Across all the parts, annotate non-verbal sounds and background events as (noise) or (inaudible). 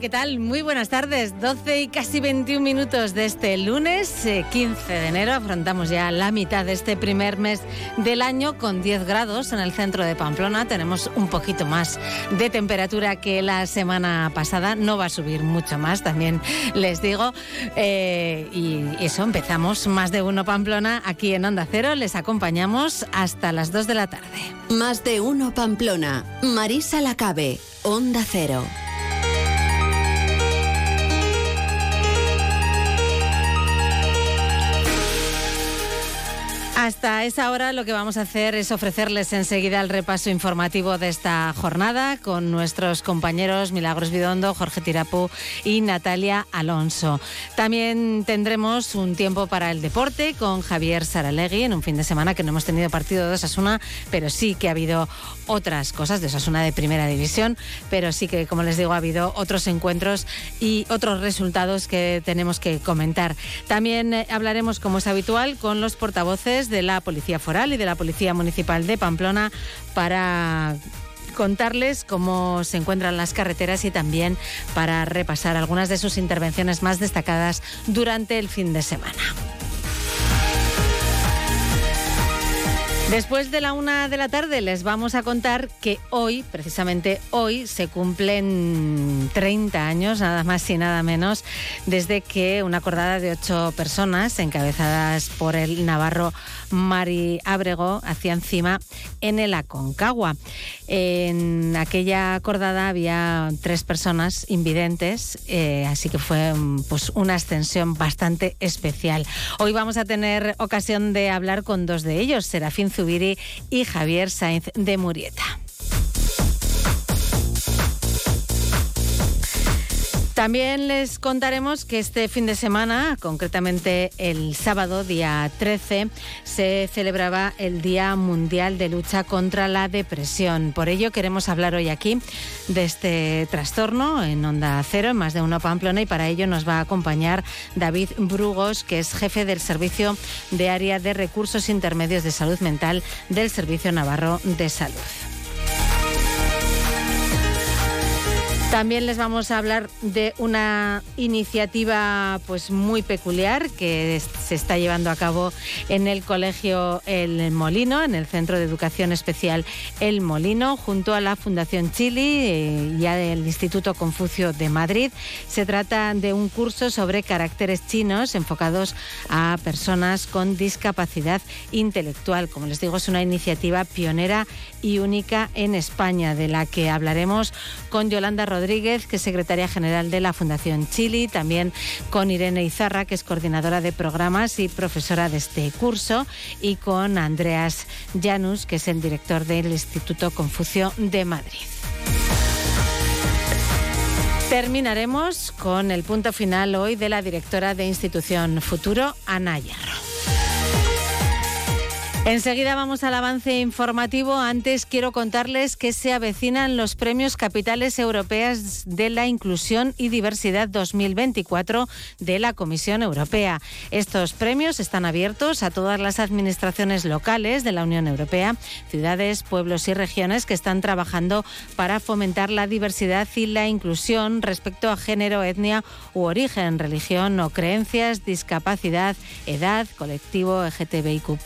¿qué tal? Muy buenas tardes. 12 y casi 21 minutos de este lunes, 15 eh, de enero. Afrontamos ya la mitad de este primer mes del año con 10 grados en el centro de Pamplona. Tenemos un poquito más de temperatura que la semana pasada. No va a subir mucho más, también les digo. Eh, y eso, empezamos más de uno Pamplona aquí en Onda Cero. Les acompañamos hasta las 2 de la tarde. Más de uno Pamplona. Marisa Lacabe, Onda Cero. Hasta esa hora lo que vamos a hacer es ofrecerles enseguida el repaso informativo de esta jornada con nuestros compañeros Milagros Vidondo, Jorge Tirapú y Natalia Alonso. También tendremos un tiempo para el deporte con Javier Saralegui en un fin de semana que no hemos tenido partido de Osasuna, pero sí que ha habido otras cosas de Osasuna de primera división, pero sí que, como les digo, ha habido otros encuentros y otros resultados que tenemos que comentar. También eh, hablaremos, como es habitual, con los portavoces de la Policía Foral y de la Policía Municipal de Pamplona para contarles cómo se encuentran las carreteras y también para repasar algunas de sus intervenciones más destacadas durante el fin de semana. Después de la una de la tarde les vamos a contar que hoy, precisamente hoy, se cumplen 30 años, nada más y nada menos, desde que una acordada de ocho personas, encabezadas por el navarro Mari Abrego, hacía encima en el Aconcagua. En aquella acordada había tres personas invidentes, eh, así que fue pues, una ascensión bastante especial. Hoy vamos a tener ocasión de hablar con dos de ellos, Serafín y Javier Sainz de Murieta. También les contaremos que este fin de semana, concretamente el sábado, día 13, se celebraba el Día Mundial de Lucha contra la Depresión. Por ello queremos hablar hoy aquí de este trastorno en Onda Cero, en más de uno Pamplona, y para ello nos va a acompañar David Brugos, que es jefe del Servicio de Área de Recursos Intermedios de Salud Mental del Servicio Navarro de Salud. También les vamos a hablar de una iniciativa pues muy peculiar que se está llevando a cabo en el colegio El Molino, en el Centro de Educación Especial El Molino, junto a la Fundación Chili eh, y al Instituto Confucio de Madrid. Se trata de un curso sobre caracteres chinos enfocados a personas con discapacidad intelectual. Como les digo, es una iniciativa pionera y única en España, de la que hablaremos con Yolanda Rodríguez Rodríguez, que es secretaria general de la Fundación Chili, también con Irene Izarra, que es coordinadora de programas y profesora de este curso, y con Andreas Janus, que es el director del Instituto Confucio de Madrid. Terminaremos con el punto final hoy de la directora de Institución Futuro, Ana Yarro. Enseguida vamos al avance informativo. Antes quiero contarles que se avecinan los premios Capitales Europeas de la Inclusión y Diversidad 2024 de la Comisión Europea. Estos premios están abiertos a todas las administraciones locales de la Unión Europea, ciudades, pueblos y regiones que están trabajando para fomentar la diversidad y la inclusión respecto a género, etnia u origen, religión o creencias, discapacidad, edad, colectivo LGTBIQ+,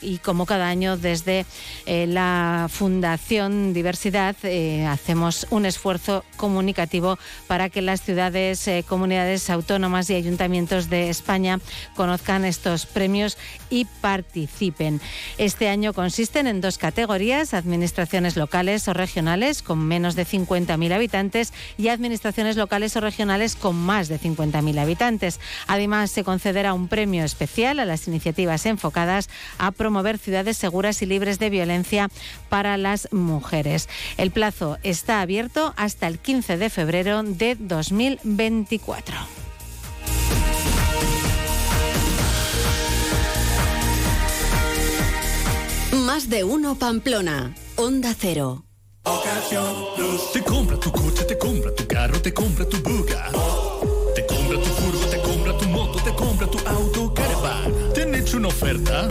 y como cada año desde eh, la Fundación Diversidad eh, hacemos un esfuerzo comunicativo para que las ciudades, eh, comunidades autónomas y ayuntamientos de España conozcan estos premios y participen. Este año consisten en dos categorías, administraciones locales o regionales con menos de 50.000 habitantes y administraciones locales o regionales con más de 50.000 habitantes. Además, se concederá un premio especial a las iniciativas enfocadas a promover promover ciudades seguras y libres de violencia para las mujeres. El plazo está abierto hasta el 15 de febrero de 2024. Más de uno Pamplona, Onda Cero. Te compra tu coche, te compra tu carro, te compra tu buga. Te compra tu furgo, te compra tu moto, te compra tu auto, caravan. ¿Te han hecho una oferta?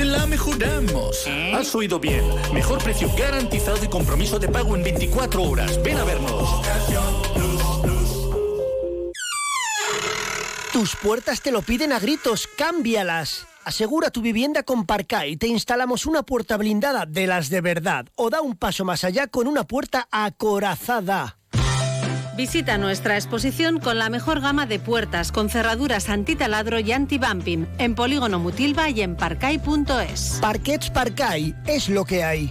te la mejoramos. ¿Eh? Has oído bien. Mejor precio garantizado y compromiso de pago en 24 horas. Ven a vernos. Tus puertas te lo piden a gritos. Cámbialas. Asegura tu vivienda con Parca y te instalamos una puerta blindada de las de verdad. O da un paso más allá con una puerta acorazada. Visita nuestra exposición con la mejor gama de puertas con cerraduras antitaladro y anti-bumping en Polígono Mutilva y en parcay.es. Parquets Parcay es lo que hay.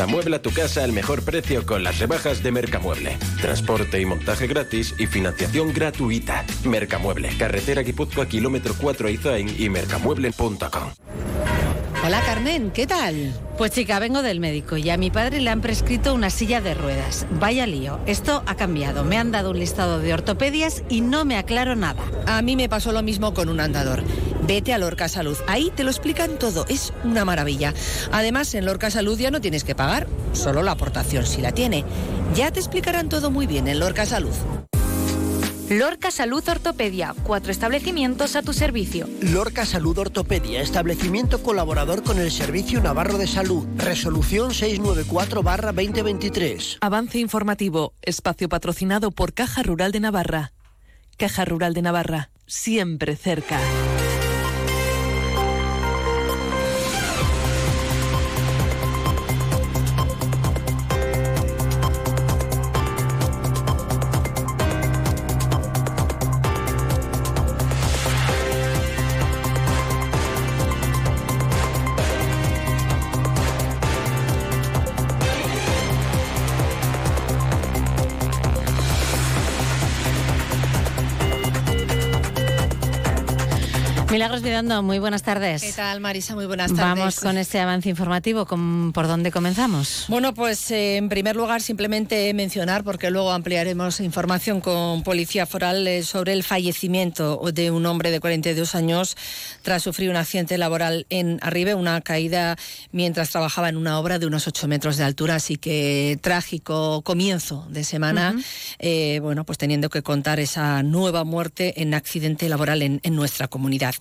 Amuebla tu casa al mejor precio con las rebajas de Mercamueble. Transporte y montaje gratis y financiación gratuita. Mercamueble, carretera Guipúzcoa, kilómetro 4 Izain y mercamueble.com. Hola Carmen, ¿qué tal? Pues chica, vengo del médico y a mi padre le han prescrito una silla de ruedas. Vaya lío, esto ha cambiado. Me han dado un listado de ortopedias y no me aclaro nada. A mí me pasó lo mismo con un andador. Vete a Lorca Salud, ahí te lo explican todo, es una maravilla. Además, en Lorca Salud ya no tienes que pagar, solo la aportación si la tiene. Ya te explicarán todo muy bien en Lorca Salud. Lorca Salud Ortopedia, cuatro establecimientos a tu servicio. Lorca Salud Ortopedia, establecimiento colaborador con el Servicio Navarro de Salud. Resolución 694-2023. Avance informativo, espacio patrocinado por Caja Rural de Navarra. Caja Rural de Navarra, siempre cerca. Muy buenas tardes. ¿Qué tal, Marisa? Muy buenas tardes. Vamos con este avance informativo. ¿Por dónde comenzamos? Bueno, pues eh, en primer lugar, simplemente mencionar, porque luego ampliaremos información con Policía Foral eh, sobre el fallecimiento de un hombre de 42 años tras sufrir un accidente laboral en Arribe, una caída mientras trabajaba en una obra de unos 8 metros de altura. Así que trágico comienzo de semana, eh, bueno, pues teniendo que contar esa nueva muerte en accidente laboral en, en nuestra comunidad.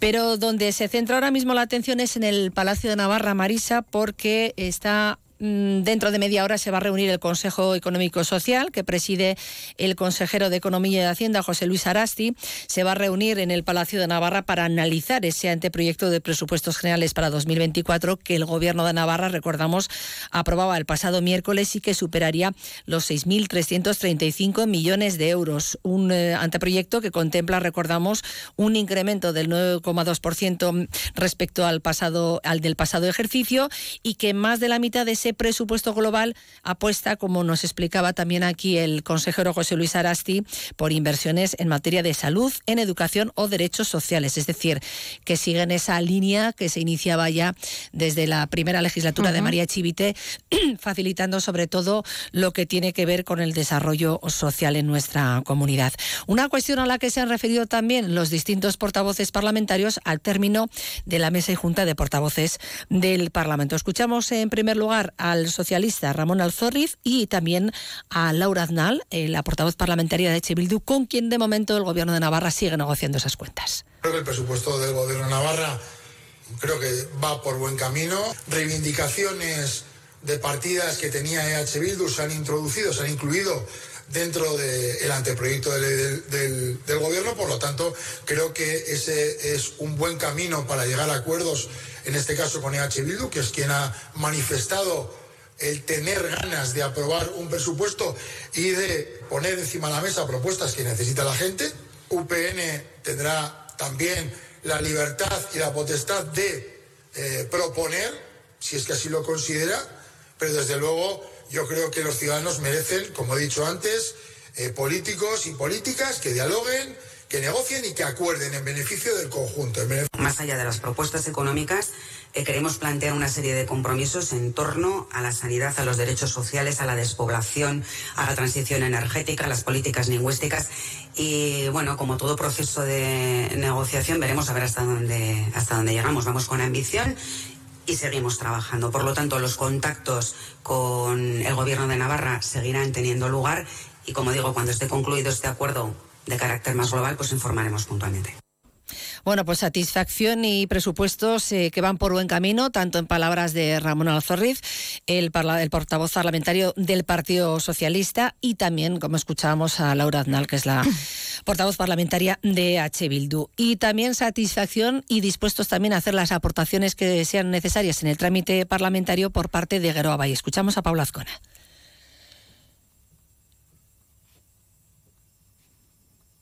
Pero donde se centra ahora mismo la atención es en el Palacio de Navarra, Marisa, porque está dentro de media hora se va a reunir el Consejo Económico Social, que preside el consejero de Economía y Hacienda, José Luis Arasti. Se va a reunir en el Palacio de Navarra para analizar ese anteproyecto de presupuestos generales para 2024 que el Gobierno de Navarra, recordamos, aprobaba el pasado miércoles y que superaría los 6.335 millones de euros. Un eh, anteproyecto que contempla, recordamos, un incremento del 9,2% respecto al pasado al del pasado ejercicio y que más de la mitad de ese presupuesto global apuesta, como nos explicaba también aquí el consejero José Luis Arasti, por inversiones en materia de salud, en educación o derechos sociales. Es decir, que siguen esa línea que se iniciaba ya desde la primera legislatura de María Chivite, (clears throat) facilitando sobre todo lo que tiene que ver con el desarrollo social en nuestra comunidad. Una cuestión a la que se han referido también los distintos portavoces parlamentarios al término de la mesa y junta de portavoces del Parlamento. Escuchamos en primer lugar al socialista Ramón Alzorriz y también a Laura Aznal, eh, la portavoz parlamentaria de Echebildu, con quien de momento el Gobierno de Navarra sigue negociando esas cuentas. Creo que el presupuesto del Gobierno de Navarra creo que va por buen camino. Reivindicaciones de partidas que tenía EH Bildu se han introducido, se han incluido dentro del anteproyecto del, del, gobierno, por lo tanto creo que ese es un buen camino para llegar a acuerdos en este caso con EH Bildu, que es quien ha manifestado el tener ganas de aprobar un presupuesto y de poner encima de la mesa propuestas que necesita la gente. UPN tendrá también la libertad y la potestad de eh, proponer, si es que así lo considera, pero desde luego yo creo que los ciudadanos merecen, como he dicho antes, eh, políticos y políticas que dialoguen, que negocien y que acuerden en beneficio del conjunto. Más allá de las propuestas económicas, eh, queremos plantear una serie de compromisos en torno a la sanidad, a los derechos sociales, a la despoblación, a la transición energética, a las políticas lingüísticas. Y bueno, como todo proceso de negociación, veremos a ver hasta dónde, hasta dónde llegamos. Vamos con ambición y seguimos trabajando. Por lo tanto, los contactos con el Gobierno de Navarra seguirán teniendo lugar y, como digo, cuando esté concluido este acuerdo de carácter más global, pues informaremos puntualmente. Bueno, pues satisfacción y presupuestos eh, que van por buen camino, tanto en palabras de Ramón Alzorriz, el, el, portavoz parlamentario del Partido Socialista, y también, como escuchábamos, a Laura Aznal, que es la (clears throat) portavoz parlamentaria de H. Bildu. Y también satisfacción y dispuestos también a hacer las aportaciones que sean necesarias en el trámite parlamentario por parte de Gueroa Bay. Escuchamos a Paula Azcona.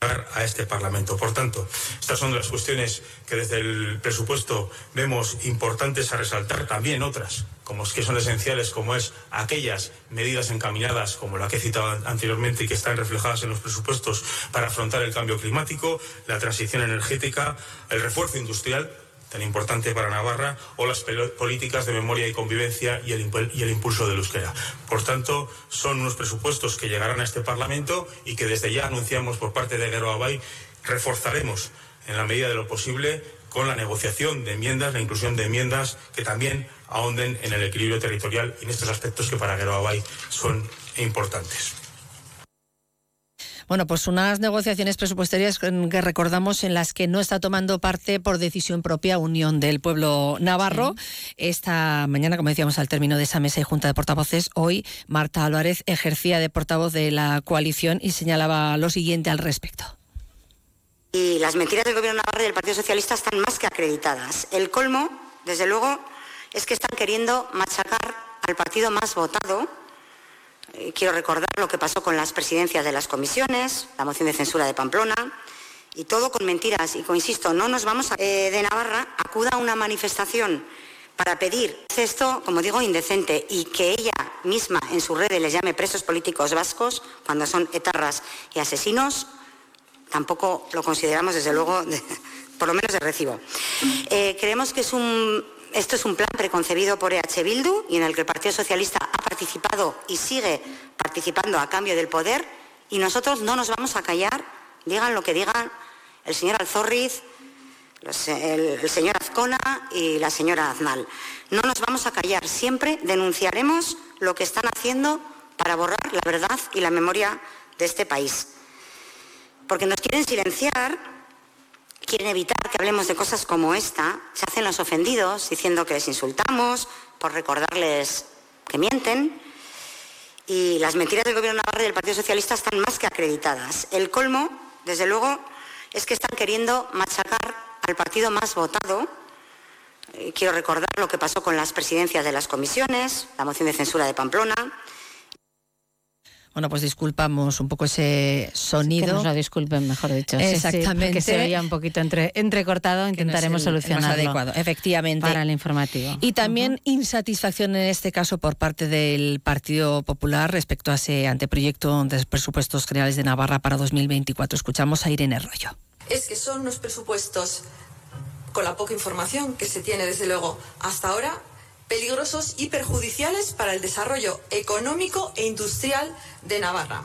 A este Parlamento. Por tanto, estas son las cuestiones que desde el presupuesto vemos importantes a resaltar, también otras, como que son esenciales, como es aquellas medidas encaminadas, como la que he citado anteriormente y que están reflejadas en los presupuestos para afrontar el cambio climático, la transición energética, el refuerzo industrial, tan importante para Navarra, o las políticas de memoria y convivencia y el, impulso del euskera. Por tanto, son unos presupuestos que llegarán a este Parlamento y que desde ya anunciamos por parte de Guero Abay reforzaremos en la medida de lo posible con la negociación de enmiendas, la inclusión de enmiendas que también ahonden en el equilibrio territorial y en estos aspectos que para Guero Abay son importantes. Bueno, pues unas negociaciones presupuestarias que recordamos en las que no está tomando parte por decisión propia Unión del Pueblo Navarro. Esta mañana, como decíamos al término de esa mesa y junta de portavoces, hoy Marta Álvarez ejercía de portavoz de la coalición y señalaba lo siguiente al respecto. Y las mentiras del Gobierno Navarro y del Partido Socialista están más que acreditadas. El colmo, desde luego, es que están queriendo machacar al partido más votado eh, quiero recordar lo que pasó con las presidencias de las comisiones, la moción de censura de Pamplona, y todo con mentiras. Y insisto, no nos vamos a... Eh, de Navarra acuda a una manifestación para pedir esto, como digo, indecente y que ella misma en sus redes les llame presos políticos vascos cuando son etarras y asesinos, tampoco lo consideramos, desde luego, (laughs) por lo menos de recibo. Eh, creemos que es un esto es un plan preconcebido por EH Bildu y en el que el Partido Socialista ha participado y sigue participando a cambio del poder y nosotros no nos vamos a callar, digan lo que digan el señor Alzorriz, el, señor Azcona y la señora Aznal. No nos vamos a callar, siempre denunciaremos lo que están haciendo para borrar la verdad y la memoria de este país. Porque nos quieren silenciar quieren evitar que hablemos de cosas como esta, se hacen los ofendidos diciendo que les insultamos por recordarles que mienten. Y las mentiras del Gobierno Navarro y del Partido Socialista están más que acreditadas. El colmo, desde luego, es que están queriendo machacar al partido más votado. Eh, quiero recordar lo que pasó con las presidencias de las comisiones, la moción de censura de Pamplona, bueno, pues disculpamos un poco ese sonido. Que nos lo disculpen, mejor dicho. Exactamente. que se veía un poquito entre, entrecortado, intentaremos solucionarlo. adecuado, efectivamente. Para el informativo. Y también insatisfacción en este caso por parte del Partido Popular respecto a ese anteproyecto de presupuestos generales de Navarra para 2024. Escuchamos a Irene Rollo. Es que son unos presupuestos con la poca información que se tiene desde luego hasta ahora peligrosos y perjudiciales para el desarrollo económico e industrial de Navarra.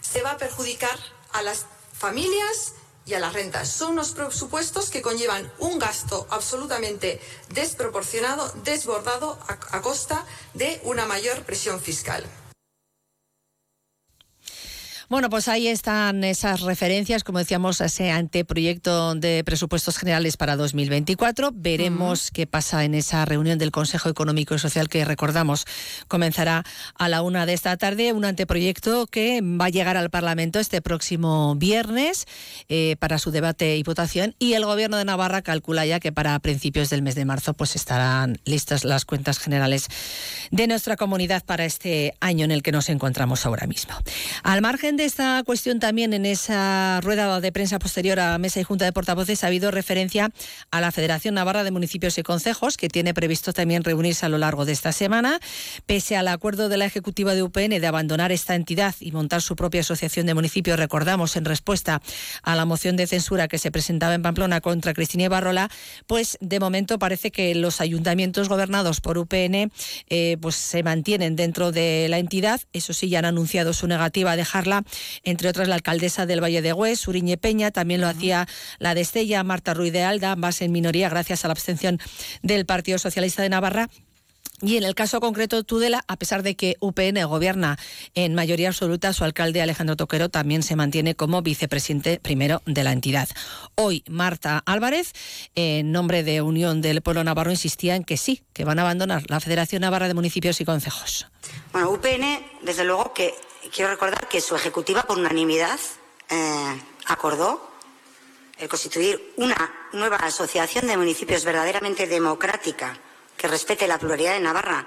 Se va a perjudicar a las familias y a las rentas. Son unos presupuestos que conllevan un gasto absolutamente desproporcionado, desbordado a, costa de una mayor presión fiscal. Bueno, pues ahí están esas referencias, como decíamos, a ese anteproyecto de presupuestos generales para 2024. Veremos qué pasa en esa reunión del Consejo Económico y Social que recordamos comenzará a la una de esta tarde. Un anteproyecto que va a llegar al Parlamento este próximo viernes eh, para su debate y votación. Y el Gobierno de Navarra calcula ya que para principios del mes de marzo pues estarán listas las cuentas generales de nuestra comunidad para este año en el que nos encontramos ahora mismo. Al margen de esta cuestión también en esa rueda de prensa posterior a mesa y junta de portavoces ha habido referencia a la Federación Navarra de Municipios y Concejos, que tiene previsto también reunirse a lo largo de esta semana. Pese al acuerdo de la Ejecutiva de UPN de abandonar esta entidad y montar su propia asociación de municipios, recordamos, en respuesta a la moción de censura que se presentaba en Pamplona contra Cristina Barrola, pues de momento parece que los ayuntamientos gobernados por UPN eh, pues se mantienen dentro de la entidad. Eso sí, ya han anunciado su negativa a dejarla, entre otras la alcaldesa del Valle de Hues, Uriñe Peña, también lo hacía la de Estella, Marta Ruiz de Alda, ambas en minoría gracias a la abstención del Partido Socialista de Navarra. Y en el caso concreto Tudela, a pesar de que UPN gobierna en mayoría absoluta, su alcalde Alejandro Toquero también se mantiene como vicepresidente primero de la entidad. Hoy Marta Álvarez, en nombre de Unión del Pueblo Navarro, insistía en que sí, que van a abandonar la Federación Navarra de Municipios y Concejos. Bueno, UPN, desde luego que quiero recordar que su ejecutiva por unanimidad eh, acordó el constituir una nueva asociación de municipios verdaderamente democrática que respete la pluralidad de Navarra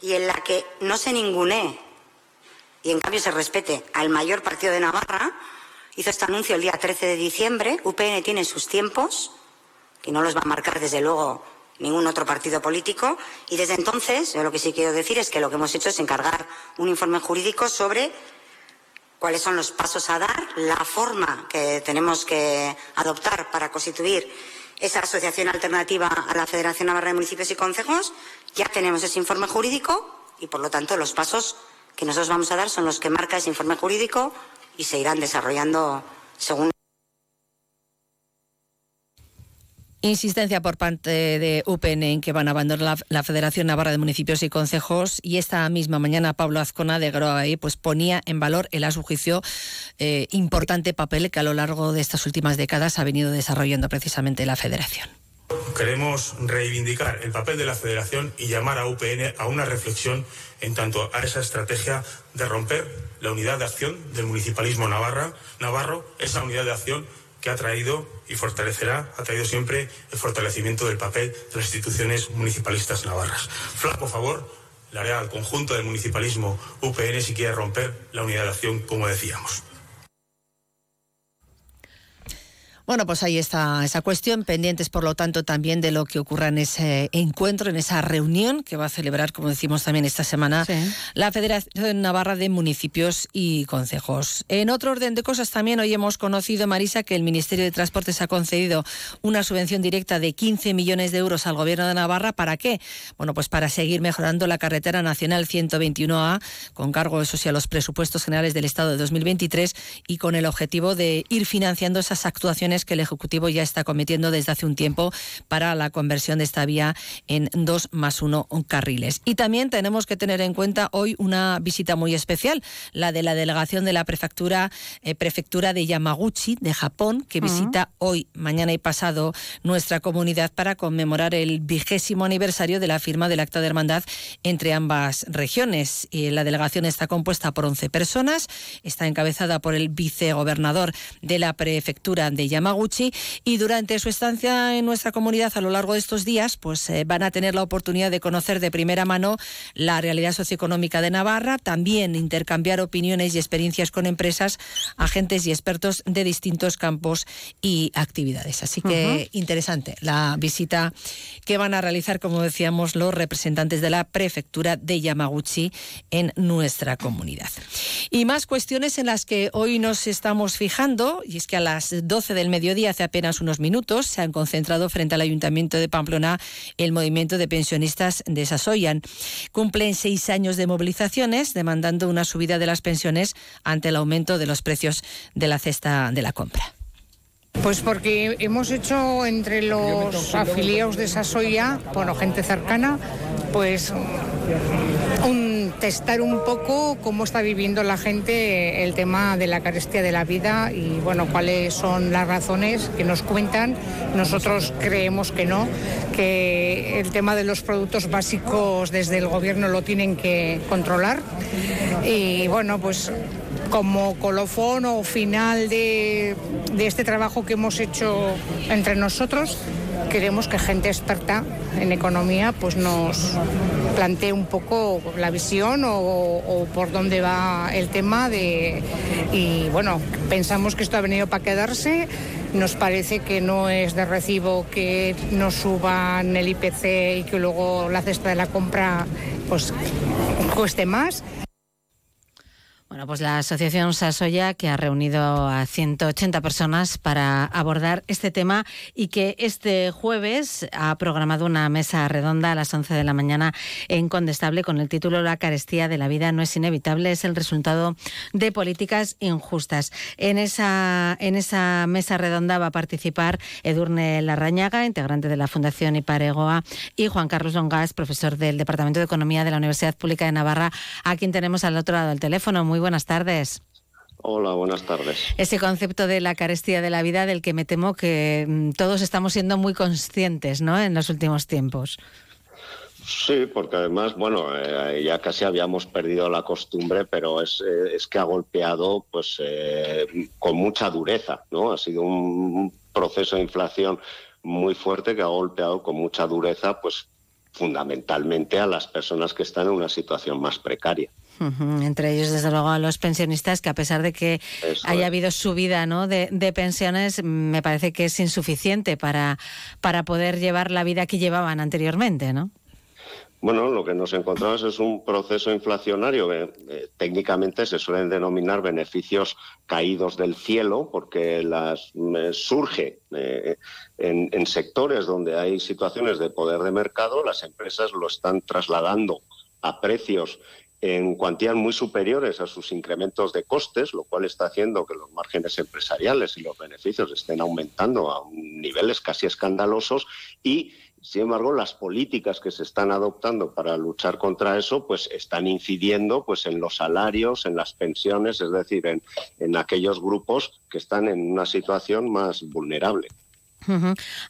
y en la que no se ningunee. Y en cambio se respete al mayor partido de Navarra, hizo este anuncio el día 13 de diciembre. UPN tiene sus tiempos, que no los va a marcar desde luego ningún otro partido político, y desde entonces yo lo que sí quiero decir es que lo que hemos hecho es encargar un informe jurídico sobre cuáles son los pasos a dar, la forma que tenemos que adoptar para constituir esa asociación alternativa a la Federación Navarra de Municipios y Concejos. Ya tenemos ese informe jurídico y, por lo tanto, los pasos que nosotros vamos a dar son los que marca ese informe jurídico y se irán desarrollando según Insistencia por parte de UPN en que van a abandonar la, Federación Navarra de Municipios y Concejos y esta misma mañana Pablo Azcona de Groaí pues ponía en valor el a eh, importante papel que a lo largo de estas últimas décadas ha venido desarrollando precisamente la Federación. Queremos reivindicar el papel de la Federación y llamar a UPN a una reflexión en tanto a esa estrategia de romper la unidad de acción del municipalismo navarra, navarro, esa unidad de acción que ha traído y fortalecerá, ha traído siempre el fortalecimiento del papel de las instituciones municipalistas navarras. Flaco favor le haré al conjunto del municipalismo UPN si quiere romper la unidad de acción, como decíamos. Bueno, pues ahí está esa cuestión, pendientes por lo tanto también de lo que ocurra en ese encuentro, en esa reunión que va a celebrar, como decimos también esta semana, la Federación Navarra de Municipios y Concejos. En otro orden de cosas también hoy hemos conocido, Marisa, que el Ministerio de Transportes ha concedido una subvención directa de 15 millones de euros al Gobierno de Navarra. ¿Para qué? Bueno, pues para seguir mejorando la carretera nacional 121A, con cargo, eso sí, a los presupuestos generales del Estado de 2023 y con el objetivo de ir financiando esas actuaciones que el Ejecutivo ya está cometiendo desde hace un tiempo para la conversión de esta vía en dos más uno carriles. Y también tenemos que tener en cuenta hoy una visita muy especial, la de la delegación de la prefectura, eh, prefectura de Yamaguchi, de Japón, que visita hoy, mañana y pasado nuestra comunidad para conmemorar el vigésimo aniversario de la firma del Acta de Hermandad entre ambas regiones. Y la delegación está compuesta por 11 personas, está encabezada por el vicegobernador de la prefectura de Yamaguchi, Yamaguchi y durante su estancia en nuestra comunidad a lo largo de estos días pues eh, van a tener la oportunidad de conocer de primera mano la realidad socioeconómica de Navarra, también intercambiar opiniones y experiencias con empresas, agentes y expertos de distintos campos y actividades. Así que interesante la visita que van a realizar, como decíamos, los representantes de la prefectura de Yamaguchi en nuestra comunidad. Y más cuestiones en las que hoy nos estamos fijando, y es que a las 12 del mediodía, hace apenas unos minutos, se han concentrado frente al Ayuntamiento de Pamplona el movimiento de pensionistas de Sasoyan. Cumplen seis años de movilizaciones demandando una subida de las pensiones ante el aumento de los precios de la cesta de la compra. Pues porque hemos hecho entre los afiliados de Sasoya, bueno, gente cercana, pues un testar un poco cómo está viviendo la gente el tema de la carestía de la vida y bueno, cuáles son las razones que nos cuentan. Nosotros creemos que no, que el tema de los productos básicos desde el gobierno lo tienen que controlar. Y bueno, pues como colofón o final de, este trabajo que hemos hecho entre nosotros, queremos que gente experta en economía pues nos plantee un poco la visión o, o por dónde va el tema de y bueno pensamos que esto ha venido para quedarse nos parece que no es de recibo que nos suban el IPC y que luego la cesta de la compra pues cueste más. Bueno, pues la Asociación Sasoya, que ha reunido a 180 personas para abordar este tema y que este jueves ha programado una mesa redonda a las 11 de la mañana en Condestable con el título La carestía de la vida no es inevitable, es el resultado de políticas injustas. En esa, en esa mesa redonda va a participar Edurne Larrañaga, integrante de la Fundación Iparegoa, y Juan Carlos Longas, profesor del Departamento de Economía de la Universidad Pública de Navarra, a quien tenemos al otro lado del teléfono. Muy buenas tardes. Hola, buenas tardes. Ese concepto de la carestía de la vida del que me temo que mm, todos estamos siendo muy conscientes ¿no? en los últimos tiempos. Sí, porque además, bueno, eh, ya casi habíamos perdido la costumbre, pero es, eh, es que ha golpeado pues eh, con mucha dureza, ¿no? Ha sido un proceso de inflación muy fuerte que ha golpeado con mucha dureza, pues fundamentalmente a las personas que están en una situación más precaria. Entre ellos, desde luego, a los pensionistas, que a pesar de que haya habido subida ¿no? de, pensiones, me parece que es insuficiente para, para poder llevar la vida que llevaban anteriormente, ¿no? Bueno, lo que nos encontramos es un proceso inflacionario que eh, técnicamente se suelen denominar beneficios caídos del cielo, porque las eh, surge eh, en, en, sectores donde hay situaciones de poder de mercado, las empresas lo están trasladando a precios en cuantías muy superiores a sus incrementos de costes, lo cual está haciendo que los márgenes empresariales y los beneficios estén aumentando a niveles casi escandalosos y sin embargo, las políticas que se están adoptando para luchar contra eso, pues están incidiendo pues, en los salarios, en las pensiones, es decir, en, en aquellos grupos que están en una situación más vulnerable.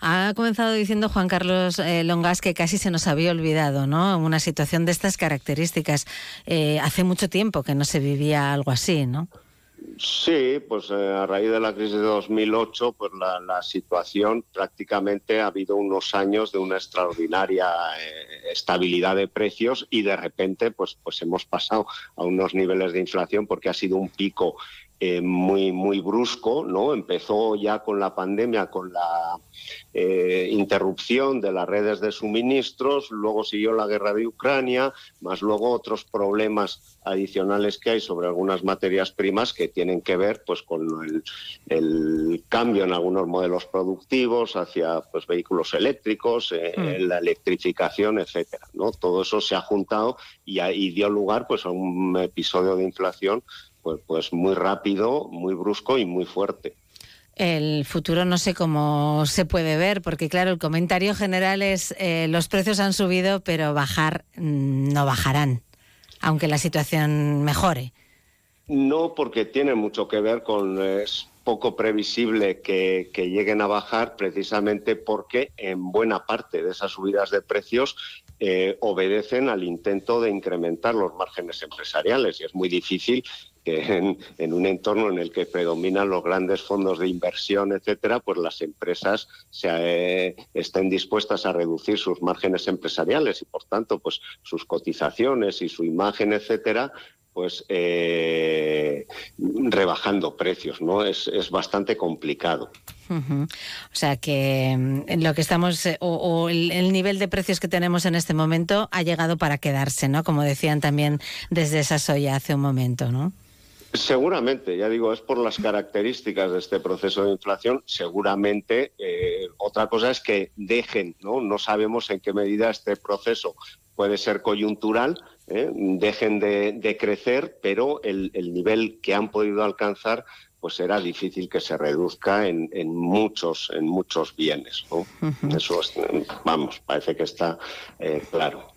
Ha comenzado diciendo Juan Carlos eh, Longas que casi se nos había olvidado, ¿no? Una situación de estas características. Eh, hace mucho tiempo que no se vivía algo así, ¿no? Sí, pues eh, a raíz de la crisis de 2008, pues la, situación prácticamente ha habido unos años de una extraordinaria estabilidad de precios y de repente, pues, pues hemos pasado a unos niveles de inflación porque ha sido un pico eh, muy, muy brusco, ¿no? Empezó ya con la pandemia, con la eh, interrupción de las redes de suministros, luego siguió la guerra de Ucrania, más luego otros problemas adicionales que hay sobre algunas materias primas que tienen que ver pues, con el, cambio en algunos modelos productivos hacia pues, vehículos eléctricos, eh, mm. la electrificación, etcétera. ¿no? Todo eso se ha juntado y, y dio lugar pues, a un episodio de inflación pues, pues muy rápido, muy brusco y muy fuerte. El futuro no sé cómo se puede ver, porque claro, el comentario general es eh, los precios han subido, pero bajar mm, no bajarán, aunque la situación mejore. No, porque tiene mucho que ver con es poco previsible que, lleguen a bajar, precisamente porque en buena parte de esas subidas de precios eh, obedecen al intento de incrementar los márgenes empresariales y es muy difícil que en, un entorno en el que predominan los grandes fondos de inversión, etcétera, pues las empresas se, eh, estén dispuestas a reducir sus márgenes empresariales y, por tanto, pues sus cotizaciones y su imagen, etcétera, pues eh, rebajando precios, ¿no? Es, bastante complicado. O sea que mm, lo que estamos, eh, o, el, el, nivel de precios que tenemos en este momento ha llegado para quedarse, ¿no? Como decían también desde esa soya hace un momento, ¿no? Seguramente, ya digo, es por las características de este proceso de inflación. Seguramente, eh, otra cosa es que dejen, ¿no? No sabemos en qué medida este proceso puede ser coyuntural, ¿eh? dejen de, crecer, pero el, nivel que han podido alcanzar pues será difícil que se reduzca en, muchos en muchos bienes. Eso, vamos, parece que está eh, claro.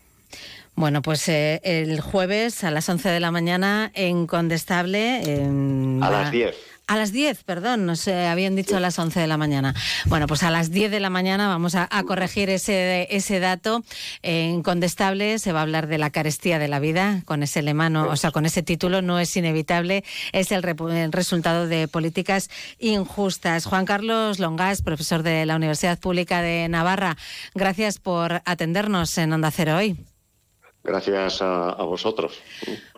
Bueno, pues eh, el jueves a las 11 de la mañana en Condestable. a las 10. A las 10, perdón, nos eh, habían dicho a las 11 de la mañana. Bueno, pues a las 10 de la mañana vamos a, corregir ese, ese dato. En Condestable se va a hablar de la carestía de la vida, con ese lemano, o sea, con ese título, no es inevitable, es el, el resultado de políticas injustas. Juan Carlos Longas, profesor de la Universidad Pública de Navarra, gracias por atendernos en Onda Cero hoy. Gracias a, a vosotros.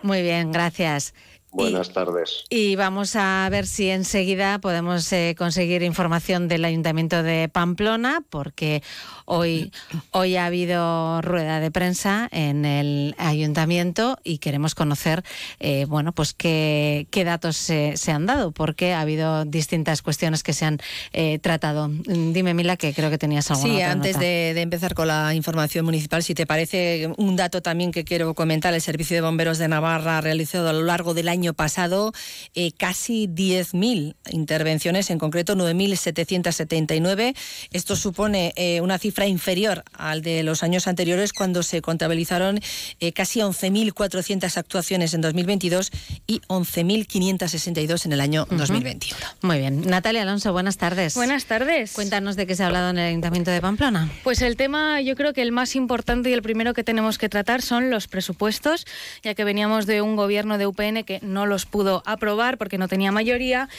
Muy bien, gracias. Buenas tardes. Y vamos a ver si enseguida podemos eh, conseguir información del Ayuntamiento de Pamplona, porque hoy, hoy ha habido rueda de prensa en el Ayuntamiento y queremos conocer, eh, bueno, pues qué, qué datos se, han dado, porque ha habido distintas cuestiones que se han eh, tratado. Dime, Mila, que creo que tenías alguna Sí, antes de, de, empezar con la información municipal, si te parece, un dato también que quiero comentar, el Servicio de Bomberos de Navarra ha realizado a lo largo del año año pasado eh, casi 10.000 intervenciones, en concreto 9.779. Esto supone eh, una cifra inferior al de los años anteriores cuando se contabilizaron eh, casi 11.400 actuaciones en 2022 y 11.562 en el año 2021. Muy bien. Natalia Alonso, buenas tardes. Buenas tardes. Cuéntanos de qué se ha hablado en el Ayuntamiento de Pamplona. Pues el tema, yo creo que el más importante y el primero que tenemos que tratar son los presupuestos, ya que veníamos de un gobierno de UPN que no los pudo aprobar porque no tenía mayoría.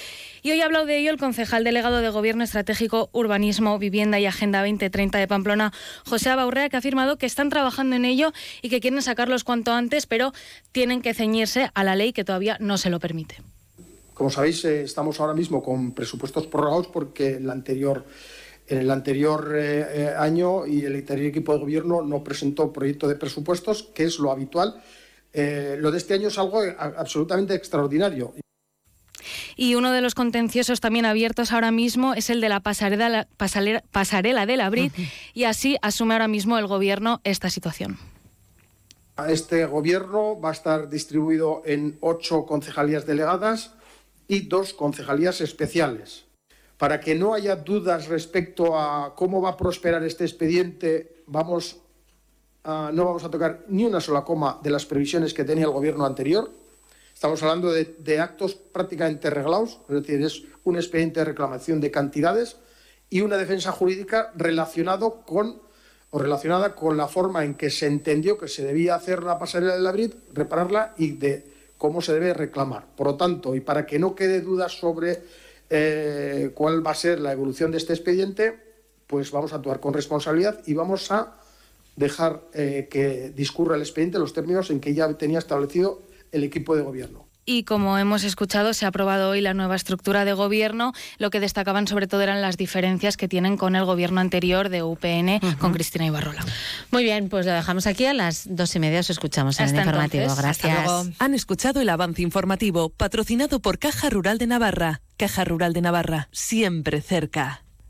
Y hoy ha hablado de ello el concejal delegado de Gobierno Estratégico, Urbanismo, Vivienda y Agenda 2030 de Pamplona, José Abaurrea, que ha afirmado que están trabajando en ello y que quieren sacarlos cuanto antes, pero tienen que ceñirse a la ley que todavía no se lo permite. Como sabéis, eh, estamos ahora mismo con presupuestos prorrogados porque el anterior en el anterior eh, eh, año y el anterior equipo de gobierno no presentó proyecto de presupuestos, que es lo habitual eh, lo de este año es algo absolutamente extraordinario. Y uno de los contenciosos también abiertos ahora mismo es el de la pasarela, pasarela del Abril y así asume ahora mismo el Gobierno esta situación. Este Gobierno va a estar distribuido en ocho concejalías delegadas y dos concejalías especiales. Para que no haya dudas respecto a cómo va a prosperar este expediente, vamos Ah, no vamos a tocar ni una sola coma de las previsiones que tenía el gobierno anterior. Estamos hablando de, actos prácticamente reglados, es decir, es un expediente de reclamación de cantidades y una defensa jurídica relacionado con o relacionada con la forma en que se entendió que se debía hacer la pasarela de la BRID, repararla y de cómo se debe reclamar. Por lo tanto, y para que no quede dudas sobre eh, cuál va a ser la evolución de este expediente, pues vamos a actuar con responsabilidad y vamos a dejar eh, que discurra el expediente los términos en que ya tenía establecido el equipo de gobierno. Y como hemos escuchado, se ha aprobado hoy la nueva estructura de gobierno. Lo que destacaban sobre todo eran las diferencias que tienen con el gobierno anterior de UPN, con Cristina Ibarrola. Muy bien, pues lo dejamos aquí. A las dos y media os escuchamos en el informativo. Gracias. Han escuchado el avance informativo patrocinado por Caja Rural de Navarra. Caja Rural de Navarra, siempre cerca.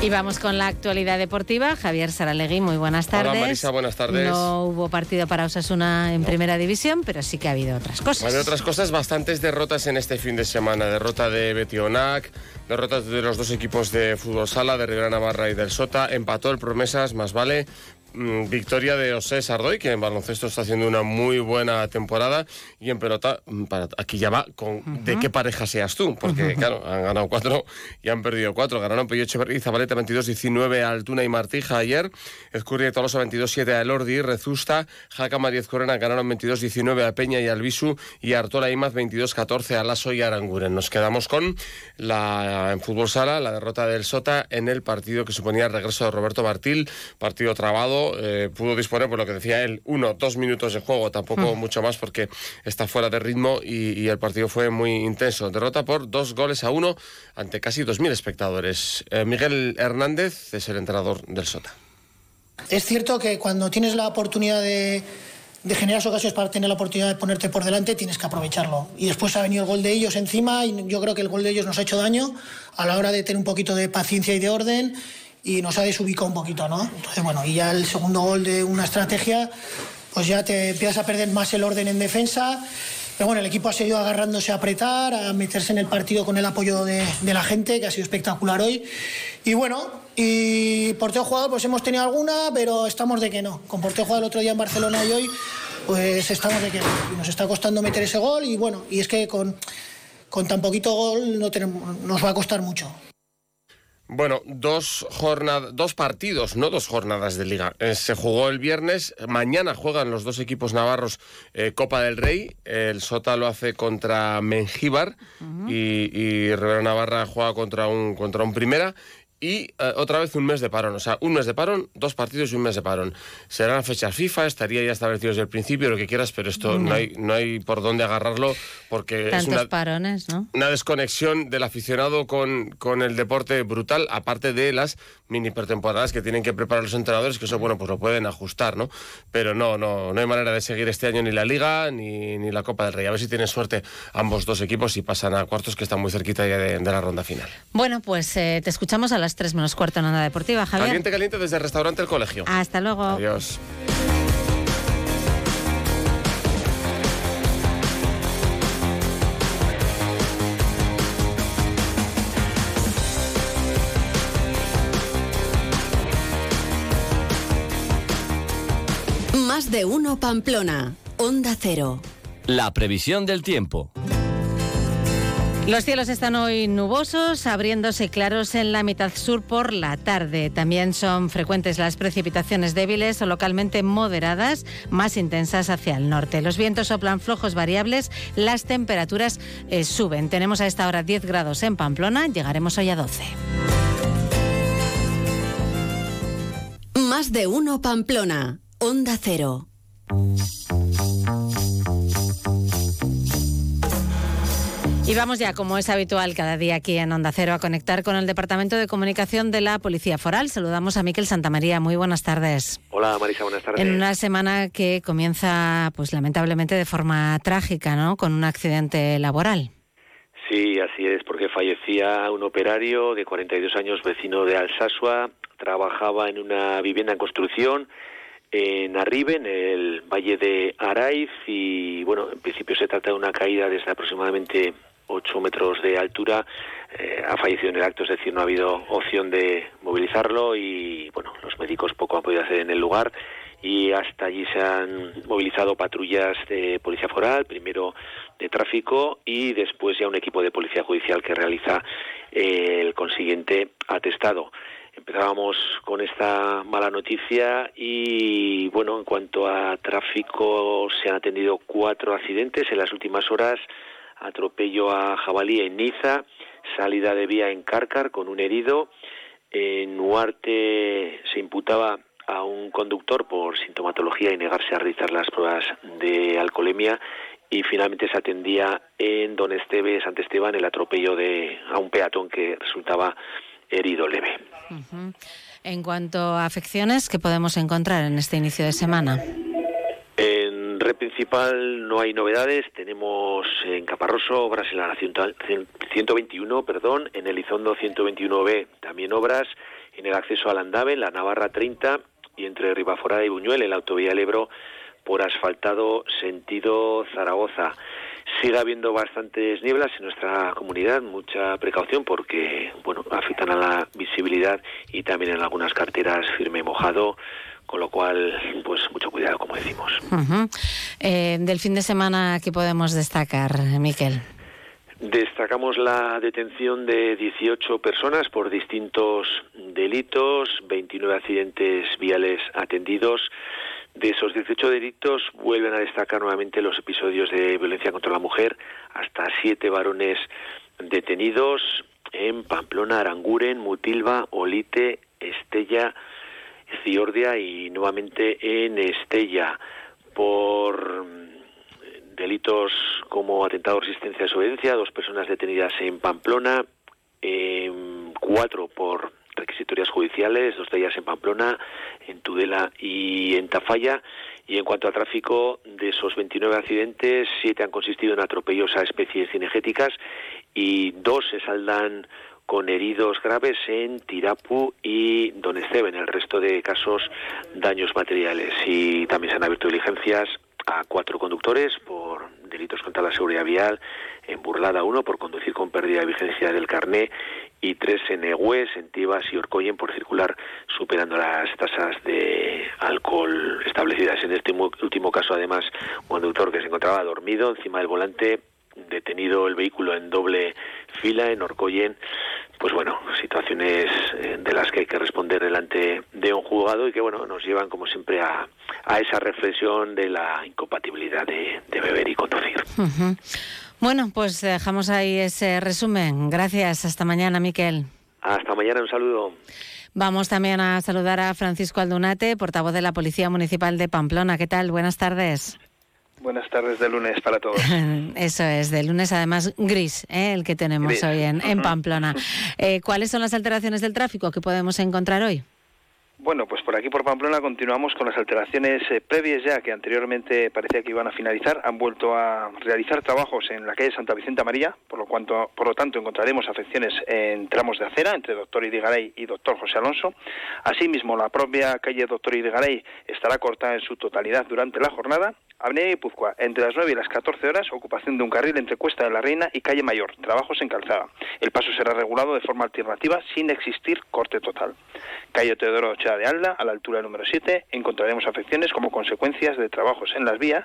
Y vamos con la actualidad deportiva. Javier Saralegui, muy buenas tardes. Hola Marisa, buenas tardes. No hubo partido para Osasuna en primera división, pero sí que ha habido otras cosas. Ha habido otras cosas, bastantes derrotas en este fin de semana. Derrota de Betionac, derrotas de los dos equipos de fútbol sala, de Rivera Navarra y del Sota. Empató el Promesas, más vale. Mm, victoria de José Sardoy, que en baloncesto está haciendo una muy buena temporada. Y en pelota, mm, para, aquí ya va con de qué pareja seas tú, porque claro, han ganado cuatro y han perdido cuatro. Ganaron Pello y Zabaleta 22-19 a Altuna y Martija ayer. Ezcurri y Tolosa 22-7 a Elordi, Rezusta, Jaca Mariez Corona ganaron 22-19 a Peña y Albisu y Artola Imaz 22-14 a Lasso y Aranguren. Nos quedamos con la en fútbol sala, la derrota del Sota en el partido que suponía el regreso de Roberto Martil, partido trabado eh, pudo disponer, por lo que decía él, uno, dos minutos de juego, tampoco mm. mucho más porque está fuera de ritmo y, el partido fue muy intenso. Derrota por dos goles a uno ante casi dos mil espectadores. Eh, Miguel Hernández es el entrenador del Sota. Es cierto que cuando tienes la oportunidad de, de generar ocasiones para tener la oportunidad de ponerte por delante, tienes que aprovecharlo. Y después ha venido el gol de ellos encima y yo creo que el gol de ellos nos ha hecho daño a la hora de tener un poquito de paciencia y de orden y nos ha desubicado un poquito, ¿no? Entonces, bueno, y ya el segundo gol de una estrategia, pues ya te empiezas a perder más el orden en defensa. Pero bueno, el equipo ha seguido agarrándose a apretar, a meterse en el partido con el apoyo de, la gente, que ha sido espectacular hoy. Y bueno, y porteo jugado, pues hemos tenido alguna, pero estamos de que no. Con porteo jugado el otro día en Barcelona y hoy, pues estamos de que no. Y nos está costando meter ese gol y bueno, y es que con, tan poquito gol no nos va a costar mucho. Bueno, dos jornadas, dos partidos, no dos jornadas de liga. Eh, se jugó el viernes, mañana juegan los dos equipos navarros eh, Copa del Rey. El Sota lo hace contra Mengíbar y, y Rivera Navarra juega contra un contra un Primera y eh, otra vez un mes de parón. O sea, un mes de parón, dos partidos y un mes de parón. Serán fechas FIFA, estaría ya establecido desde el principio, lo que quieras, pero esto no, hay, no hay por dónde agarrarlo porque es Tantos una, parones, ¿no? una desconexión del aficionado con, con el deporte brutal, aparte de las mini pretemporadas que tienen que preparar los entrenadores, que eso, bueno, pues lo pueden ajustar, ¿no? Pero no, no, no hay manera de seguir este año ni la Liga ni, ni la Copa del Rey. A ver si tienen suerte ambos dos equipos y pasan a cuartos, que están muy cerquita ya de, de la ronda final. Bueno, pues eh, te escuchamos a las 3 menos cuarto en Onda Deportiva, Javier. Caliente, caliente desde el restaurante El Colegio. Hasta luego. Adiós. Más de uno Pamplona. Onda Cero. La previsión del tiempo. Los cielos están hoy nubosos, abriéndose claros en la mitad sur por la tarde. También son frecuentes las precipitaciones débiles o localmente moderadas, más intensas hacia el norte. Los vientos soplan flojos variables, las temperaturas eh, suben. Tenemos a esta hora 10 grados en Pamplona, llegaremos hoy a 12. Más de uno Pamplona. Onda Cero. Y vamos ya, como es habitual cada día aquí en Onda Cero, a conectar con el Departamento de Comunicación de la Policía Foral. Saludamos a Miquel Santamaría. Muy buenas tardes. Hola Marisa, buenas tardes. En una semana que comienza, pues lamentablemente, de forma trágica, ¿no? Con un accidente laboral. Sí, así es, porque fallecía un operario de 42 años, vecino de Alsasua, trabajaba en una vivienda en construcción en Arribe, en el valle de Araiz, y bueno, en principio se trata de una caída desde aproximadamente 8 metros de altura. Eh, ha fallecido en el acto, es decir, no ha habido opción de movilizarlo y bueno, los médicos poco han podido hacer en el lugar y hasta allí se han movilizado patrullas de policía foral, primero de tráfico y después ya un equipo de policía judicial que realiza eh, el consiguiente atestado. Empezábamos con esta mala noticia y bueno, en cuanto a tráfico se han atendido cuatro accidentes en las últimas horas, atropello a jabalí en Niza, salida de vía en Cárcar con un herido, en Nuarte se imputaba a un conductor por sintomatología y negarse a realizar las pruebas de alcoholemia y finalmente se atendía en Don Esteve, Sant Esteban, el atropello de a un peatón que resultaba herido leve. En cuanto a afecciones, ¿qué podemos encontrar en este inicio de semana? Red principal no hay novedades. Tenemos en Caparroso obras en la Nacional 121, perdón, en Elizondo 121B también obras, en el acceso al Andave, en la Navarra 30 y entre Ribaforada y Buñuel, en la autovía del Ebro, por asfaltado sentido Zaragoza. Sigue habiendo bastantes nieblas en nuestra comunidad, mucha precaución porque, bueno, afectan a la visibilidad y también en algunas carteras firme mojado, con lo cual, pues mucho cuidado, como decimos. Eh, del fin de semana, ¿qué podemos destacar, Miquel? Destacamos la detención de 18 personas por distintos delitos, 29 accidentes viales atendidos. De esos 18 delitos vuelven a destacar nuevamente los episodios de violencia contra la mujer, hasta siete varones detenidos en Pamplona, Aranguren, Mutilva, Olite, Estella, Ciordia y nuevamente en Estella por mm, delitos como atentado, resistencia y desobediencia, dos personas detenidas en Pamplona, eh, cuatro por requisitorias judiciales, dos de ellas en Pamplona, en Tudela y en Tafalla. Y en cuanto a tráfico, de esos 29 accidentes, siete han consistido en atropellos a especies cinegéticas y dos se saldan con heridos graves en Tirapu y Don En el resto de casos, daños materiales. Y también se han abierto diligencias a cuatro conductores por delitos contra la seguridad vial, en Burlada uno por conducir con pérdida de vigencia del carné y tres en Egués, en Tibas y Orcoyen por circular superando las tasas de alcohol establecidas. En este último caso, además, un conductor que se encontraba dormido encima del volante, detenido el vehículo en doble fila en Orcoyen. Pues bueno, situaciones eh, de las que hay que responder delante de un juzgado y que bueno nos llevan como siempre a, a esa reflexión de la incompatibilidad de, beber y conducir. Bueno, pues dejamos ahí ese resumen. Gracias. Hasta mañana, Miquel. Hasta mañana, un saludo. Vamos también a saludar a Francisco Aldunate, portavoz de la Policía Municipal de Pamplona. ¿Qué tal? Buenas tardes. Buenas tardes de lunes para todos. (laughs) Eso es, de lunes además gris, ¿eh? el que tenemos hoy en, Pamplona. (laughs) Eh, ¿Cuáles son las alteraciones del tráfico que podemos encontrar hoy? Bueno, pues por aquí por Pamplona continuamos con las alteraciones eh, previas ya que anteriormente parecía que iban a finalizar. Han vuelto a realizar trabajos en la calle Santa Vicenta María, por lo, cuanto, por lo tanto encontraremos afecciones en tramos de acera entre Doctor Idigaray y Doctor José Alonso. Asimismo, la propia calle Doctor Idigaray estará cortada en su totalidad durante la jornada Avenida Guipúzcoa, entre las 9 y las 14 horas, ocupación de un carril entre Cuesta de la Reina y Calle Mayor, trabajos en calzada. El paso será regulado de forma alternativa sin existir corte total. Calle Teodoro De Alda, a la altura número 7, encontraremos afecciones como consecuencias de trabajos en las vías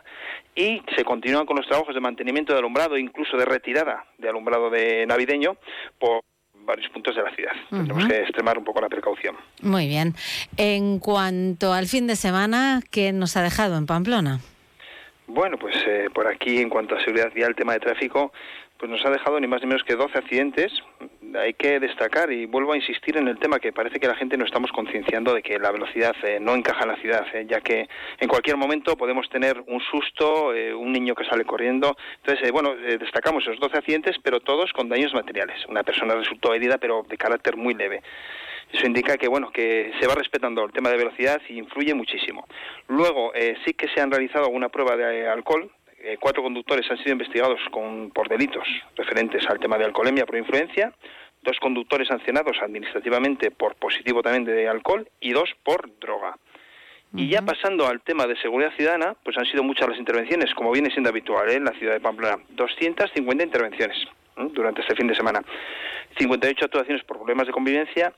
y se continúan con los trabajos de mantenimiento de alumbrado, incluso de retirada de alumbrado de navideño por varios puntos de la ciudad. Tenemos que extremar un poco la precaución. Muy bien. En cuanto al fin de semana, ¿qué nos ha dejado en Pamplona? Bueno, pues eh, por aquí en cuanto a seguridad vial, tema de tráfico, pues nos ha dejado ni más ni menos que 12 accidentes. Hay que destacar y vuelvo a insistir en el tema que parece que la gente no estamos concienciando de que la velocidad eh, no encaja en la ciudad, eh, ya que en cualquier momento podemos tener un susto, un niño que sale corriendo. Entonces, bueno, destacamos esos 12 accidentes, pero todos con daños materiales. Una persona resultó herida, pero de carácter muy leve. Eso indica que bueno que se va respetando el tema de velocidad y influye muchísimo. Luego eh, sí que se han realizado alguna prueba de eh, alcohol. Eh, cuatro conductores han sido investigados con, por delitos referentes al tema de alcoholemia por influencia. Dos conductores sancionados administrativamente por positivo también de alcohol y dos por droga. Y ya pasando al tema de seguridad ciudadana, pues han sido muchas las intervenciones, como viene siendo habitual en la ciudad de Pamplona. 250 intervenciones durante este fin de semana. 58 actuaciones por problemas de convivencia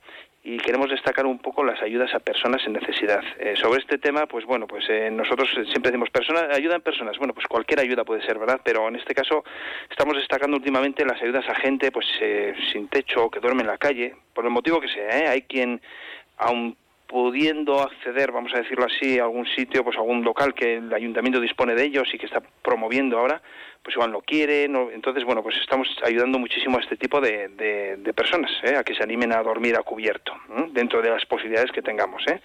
y queremos destacar un poco las ayudas a personas en necesidad. Eh, sobre este tema, pues bueno, pues eh, nosotros siempre decimos personas, ayuda en personas. Bueno, pues cualquier ayuda puede ser, ¿verdad? Pero en este caso estamos destacando últimamente las ayudas a gente pues eh, sin techo que duerme en la calle, por el motivo que sea. Hay quien, aun pudiendo acceder, vamos a decirlo así, a algún sitio, pues a algún local que el ayuntamiento dispone de ellos y que está promoviendo ahora, pues igual no quieren. entonces, bueno, pues estamos ayudando muchísimo a este tipo de, personas, ¿eh? a que se animen a dormir a cubierto, dentro de las posibilidades que tengamos. ¿eh?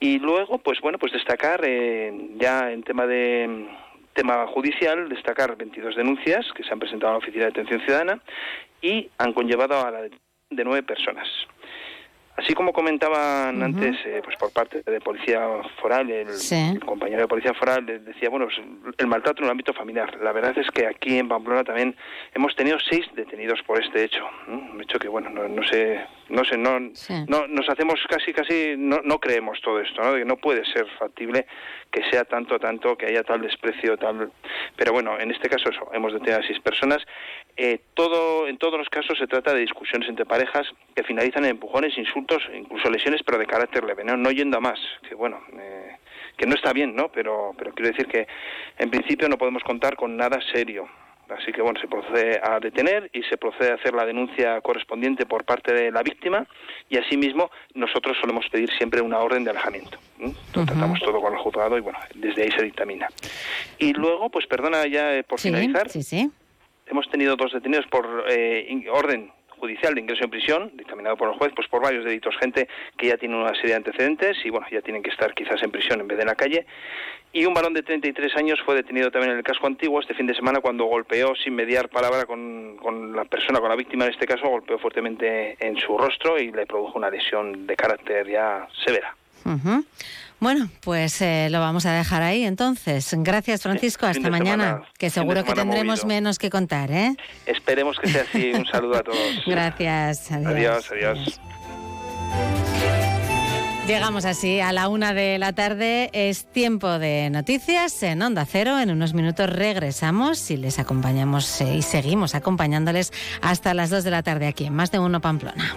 Y luego, pues bueno, pues destacar eh, ya en tema de tema judicial, destacar 22 denuncias que se han presentado a la Oficina de Atención Ciudadana y han conllevado a la de nueve personas. Así como comentaban antes, eh, pues por parte de Policía Foral, el, compañero de Policía Foral decía, bueno, pues, el maltrato en el ámbito familiar. La verdad es que aquí en Pamplona también hemos tenido seis detenidos por este hecho. Un hecho que, bueno, no, sé, no sé, no, no nos hacemos casi, casi, no, no creemos todo esto, ¿no? Que no puede ser factible que sea tanto, tanto, que haya tal desprecio, tal. Pero bueno, en este caso eso, hemos detenido a seis personas. Eh, todo, en todos los casos se trata de discusiones entre parejas que finalizan en empujones, insultos, incluso lesiones, pero de carácter leve, no, no yendo a más. Que bueno, eh, que no está bien, ¿no? Pero, pero quiero decir que en principio no podemos contar con nada serio. Así que bueno, se procede a detener y se procede a hacer la denuncia correspondiente por parte de la víctima y asimismo nosotros solemos pedir siempre una orden de alejamiento. Tratamos todo con el juzgado y bueno, desde ahí se dictamina. Y luego, pues perdona ya eh, por finalizar. Sí, sí. Hemos tenido dos detenidos por eh, orden judicial de ingreso en prisión, dictaminado por el juez, pues por varios delitos, gente que ya tiene una serie de antecedentes y bueno, ya tienen que estar quizás en prisión en vez de en la calle. Y un varón de 33 años fue detenido también en el casco antiguo este fin de semana cuando golpeó sin mediar palabra con, con la persona, con la víctima en este caso, golpeó fuertemente en su rostro y le produjo una lesión de carácter ya severa. Ujú. Bueno, pues eh, lo vamos a dejar ahí entonces. Gracias, Francisco. Hasta mañana. semana- que seguro que tendremos movido. menos que contar, ¿eh? Esperemos que sea así. Un saludo a todos. (laughs) Gracias. Adiós, adiós. Llegamos así a la una de la tarde. Es tiempo de noticias en Onda Cero. En unos minutos regresamos y les acompañamos eh, y seguimos acompañándoles hasta las dos de la tarde aquí en Más de Uno Pamplona.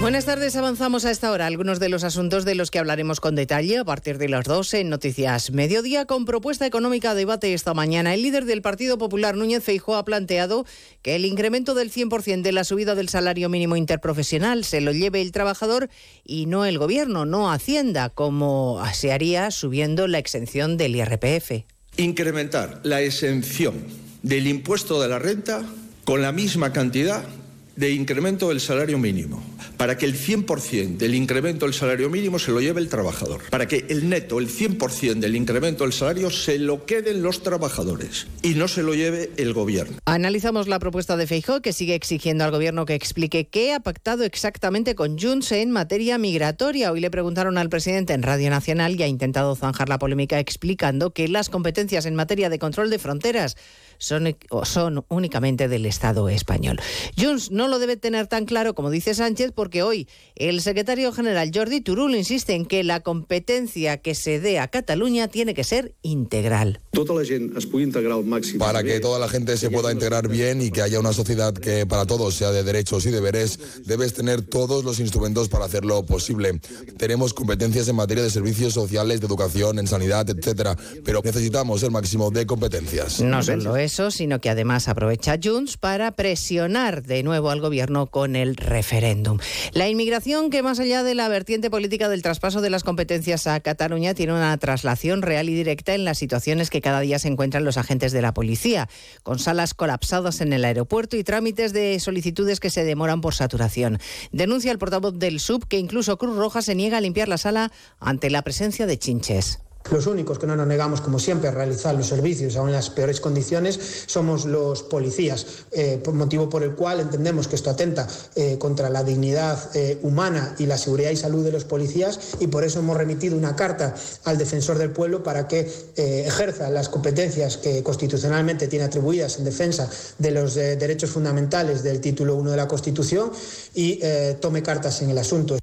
Buenas tardes, avanzamos a esta hora algunos de los asuntos de los que hablaremos con detalle a partir de las 12 en Noticias Mediodía con propuesta económica a debate esta mañana. El líder del Partido Popular, Núñez Feijóo, ha planteado que el incremento del 100% de la subida del salario mínimo interprofesional se lo lleve el trabajador y no el gobierno, no Hacienda, como se haría subiendo la exención del IRPF. incrementar la exención del impuesto de la renta con la misma cantidad de incremento del salario mínimo, para que el 100% del incremento del salario mínimo se lo lleve el trabajador, para que el neto, el 100% del incremento del salario se lo queden los trabajadores y no se lo lleve el gobierno. Analizamos la propuesta de Feijóo que sigue exigiendo al gobierno que explique qué ha pactado exactamente con Junts en materia migratoria. Hoy le preguntaron al presidente en Radio Nacional y ha intentado zanjar la polémica explicando que las competencias en materia de control de fronteras son, o son únicamente del Estado español. Junts no lo debe tener tan claro como dice Sánchez porque hoy el secretario general Jordi Turul insiste en que la competencia que se dé a Cataluña tiene que ser integral. tota para que toda la gente se pueda integrar bien y que haya una sociedad que para todos sea de derechos y deberes, debes tener todos los instrumentos para hacerlo posible. Tenemos competencias en materia de servicios sociales, de educación, en sanidad, etcétera, pero necesitamos el máximo de competencias. No solo sino que además aprovecha Junts para presionar de nuevo al gobierno con el referéndum. La inmigración, que más allá de la vertiente política del traspaso de las competencias a Cataluña, tiene una traslación real y directa en las situaciones que cada día se encuentran los agentes de la policía, con salas colapsadas en el aeropuerto y trámites de solicitudes que se demoran por saturación. Denuncia el portavoz del SUB que incluso Cruz Roja se niega a limpiar la sala ante la presencia de chinches. Los únicos que no nos negamos, como siempre, a realizar los servicios aún en las peores condiciones somos los policías, eh, motivo por el cual entendemos que esto atenta eh, contra la dignidad eh, humana y la seguridad y salud de los policías y por eso hemos remitido una carta al defensor del pueblo para que ejerza las competencias que constitucionalmente tiene atribuidas en defensa de los derechos fundamentales del título 1 de la Constitución y tome cartas en el asunto.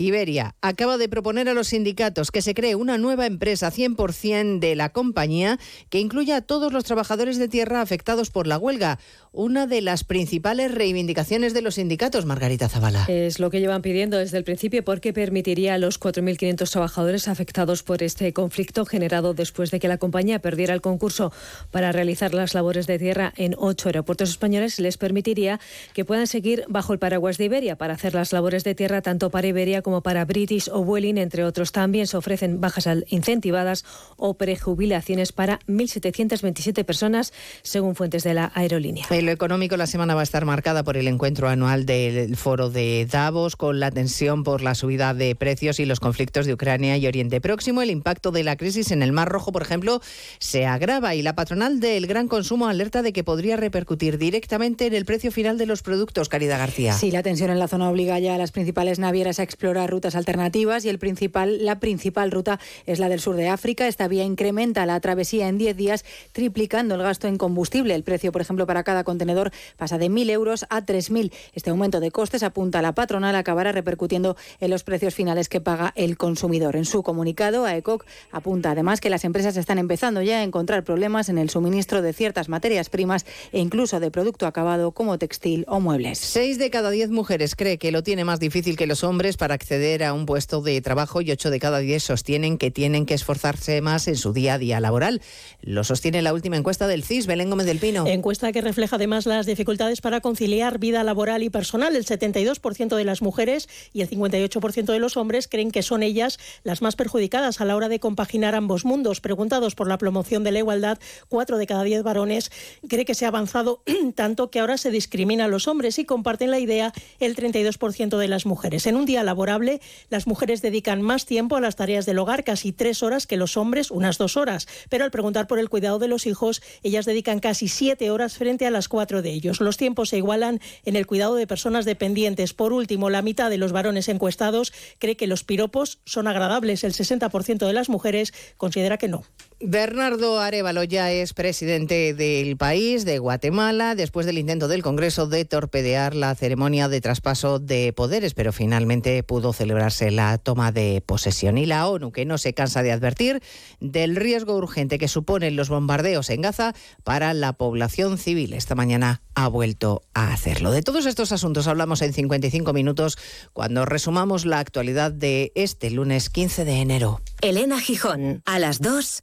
Iberia acaba de proponer a los sindicatos que se cree una nueva empresa 100% de la compañía que incluya a todos los trabajadores de tierra afectados por la huelga, una de las principales reivindicaciones de los sindicatos, Margarita Zavala. Es lo que llevan pidiendo desde el principio porque permitiría a los 4.500 trabajadores afectados por este conflicto generado después de que la compañía perdiera el concurso para realizar las labores de tierra en ocho aeropuertos españoles, les permitiría que puedan seguir bajo el paraguas de Iberia para hacer las labores de tierra tanto para Iberia como para British o Vueling, entre otros. También se ofrecen bajas incentivadas o prejubilaciones para 1.727 personas, según fuentes de la aerolínea. En lo económico, la semana va a estar marcada por el encuentro anual del foro de Davos, con la tensión por la subida de precios y los conflictos de Ucrania y Oriente Próximo. El impacto de la crisis en el Mar Rojo, por ejemplo, se agrava y la patronal del gran consumo alerta de que podría repercutir directamente en el precio final de los productos. Caridad García. Sí, la tensión en la zona obliga ya a las principales navieras a explorar rutas alternativas y el principal, la principal ruta es la del sur de África. Esta vía incrementa la travesía en 10 días, triplicando el gasto en combustible. El precio, por ejemplo, para cada contenedor pasa de 1.000 euros a 3.000. Este aumento de costes, apunta la patronal, acabará repercutiendo en los precios finales que paga el consumidor. En su comunicado, AECOC apunta además que las empresas están empezando ya a encontrar problemas en el suministro de ciertas materias primas e incluso de producto acabado como textil o muebles. Seis de cada diez mujeres cree que lo tiene más difícil que los hombres para acceder a un puesto de trabajo y 8 de cada 10 sostienen que tienen que esforzarse más en su día a día laboral. Lo sostiene la última encuesta del CIS, Belén Gómez del Pino. Encuesta que refleja además las dificultades para conciliar vida laboral y personal. El 72% de las mujeres y el 58% de los hombres creen que son ellas las más perjudicadas a la hora de compaginar ambos mundos. Preguntados por la promoción de la igualdad, 4 de cada 10 varones cree que se ha avanzado (clears throat) tanto que ahora se discrimina a los hombres y comparten la idea el 32% de las mujeres. En un día laborable, las mujeres dedican más tiempo a las tareas del hogar, casi tres horas que los hombres, unas dos horas. Pero al preguntar por el cuidado de los hijos, ellas dedican casi siete horas frente a las cuatro de ellos. Los tiempos se igualan en el cuidado de personas dependientes. Por último, la mitad de los varones encuestados cree que los piropos son agradables. El 60% de las mujeres considera que no. Bernardo Arevalo ya es presidente del país, de Guatemala, después del intento del Congreso de torpedear la ceremonia de traspaso de poderes, pero finalmente pudo celebrarse la toma de posesión. Y la ONU, que no se cansa de advertir del riesgo urgente que suponen los bombardeos en Gaza para la población civil. Esta mañana ha vuelto a hacerlo. De todos estos asuntos hablamos en 55 minutos cuando resumamos la actualidad de este lunes 15 de enero. Elena Gijón, a las 2,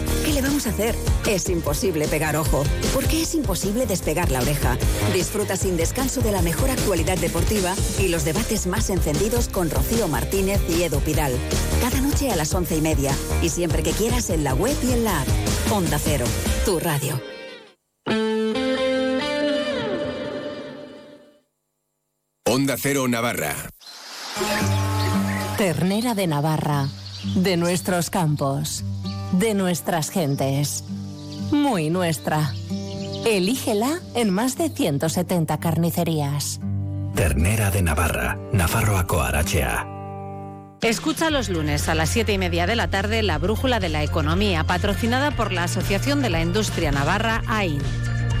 ¿Qué le vamos a hacer? Es imposible pegar ojo, porque es imposible despegar la oreja. Disfruta sin descanso de la mejor actualidad deportiva y los debates más encendidos con Rocío Martínez y Edu Pidal. Cada noche a las once y media y siempre que quieras en la web y en la app. Onda Cero, tu radio. Onda Cero Navarra. Ternera de Navarra, de nuestros campos, de nuestras gentes. Muy nuestra. Elígela en más de 170 carnicerías. Ternera de Navarra, Nafarroa Arachea. Escucha los lunes a las 7 y media de la tarde la Brújula de la Economía, patrocinada por la Asociación de la Industria Navarra, AIN.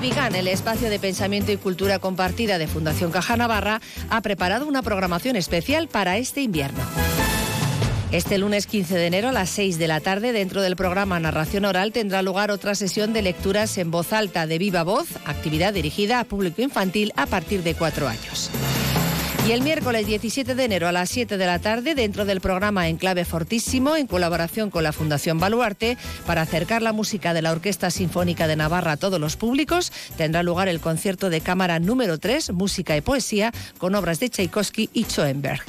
Civigan, el espacio de pensamiento y cultura compartida de Fundación Caja Navarra, ha preparado una programación especial para este invierno. Este lunes 15 de enero a las 6 de la tarde, dentro del programa Narración Oral, tendrá lugar otra sesión de lecturas en voz alta de viva voz, actividad dirigida a público infantil a partir de cuatro años. Y el miércoles 17 de enero a las 7 de la tarde, dentro del programa Enclave Fortísimo, en colaboración con la Fundación Baluarte, para acercar la música de la Orquesta Sinfónica de Navarra a todos los públicos, tendrá lugar el concierto de cámara número 3, Música y Poesía, con obras de Tchaikovsky y Schoenberg.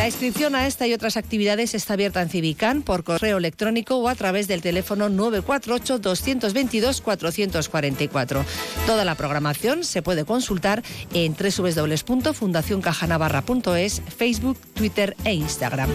La inscripción a esta y otras actividades está abierta en Civican por correo electrónico o a través del teléfono 948-222-444. Toda la programación se puede consultar en www.fundacioncajanavarra.es, Facebook, Twitter e Instagram.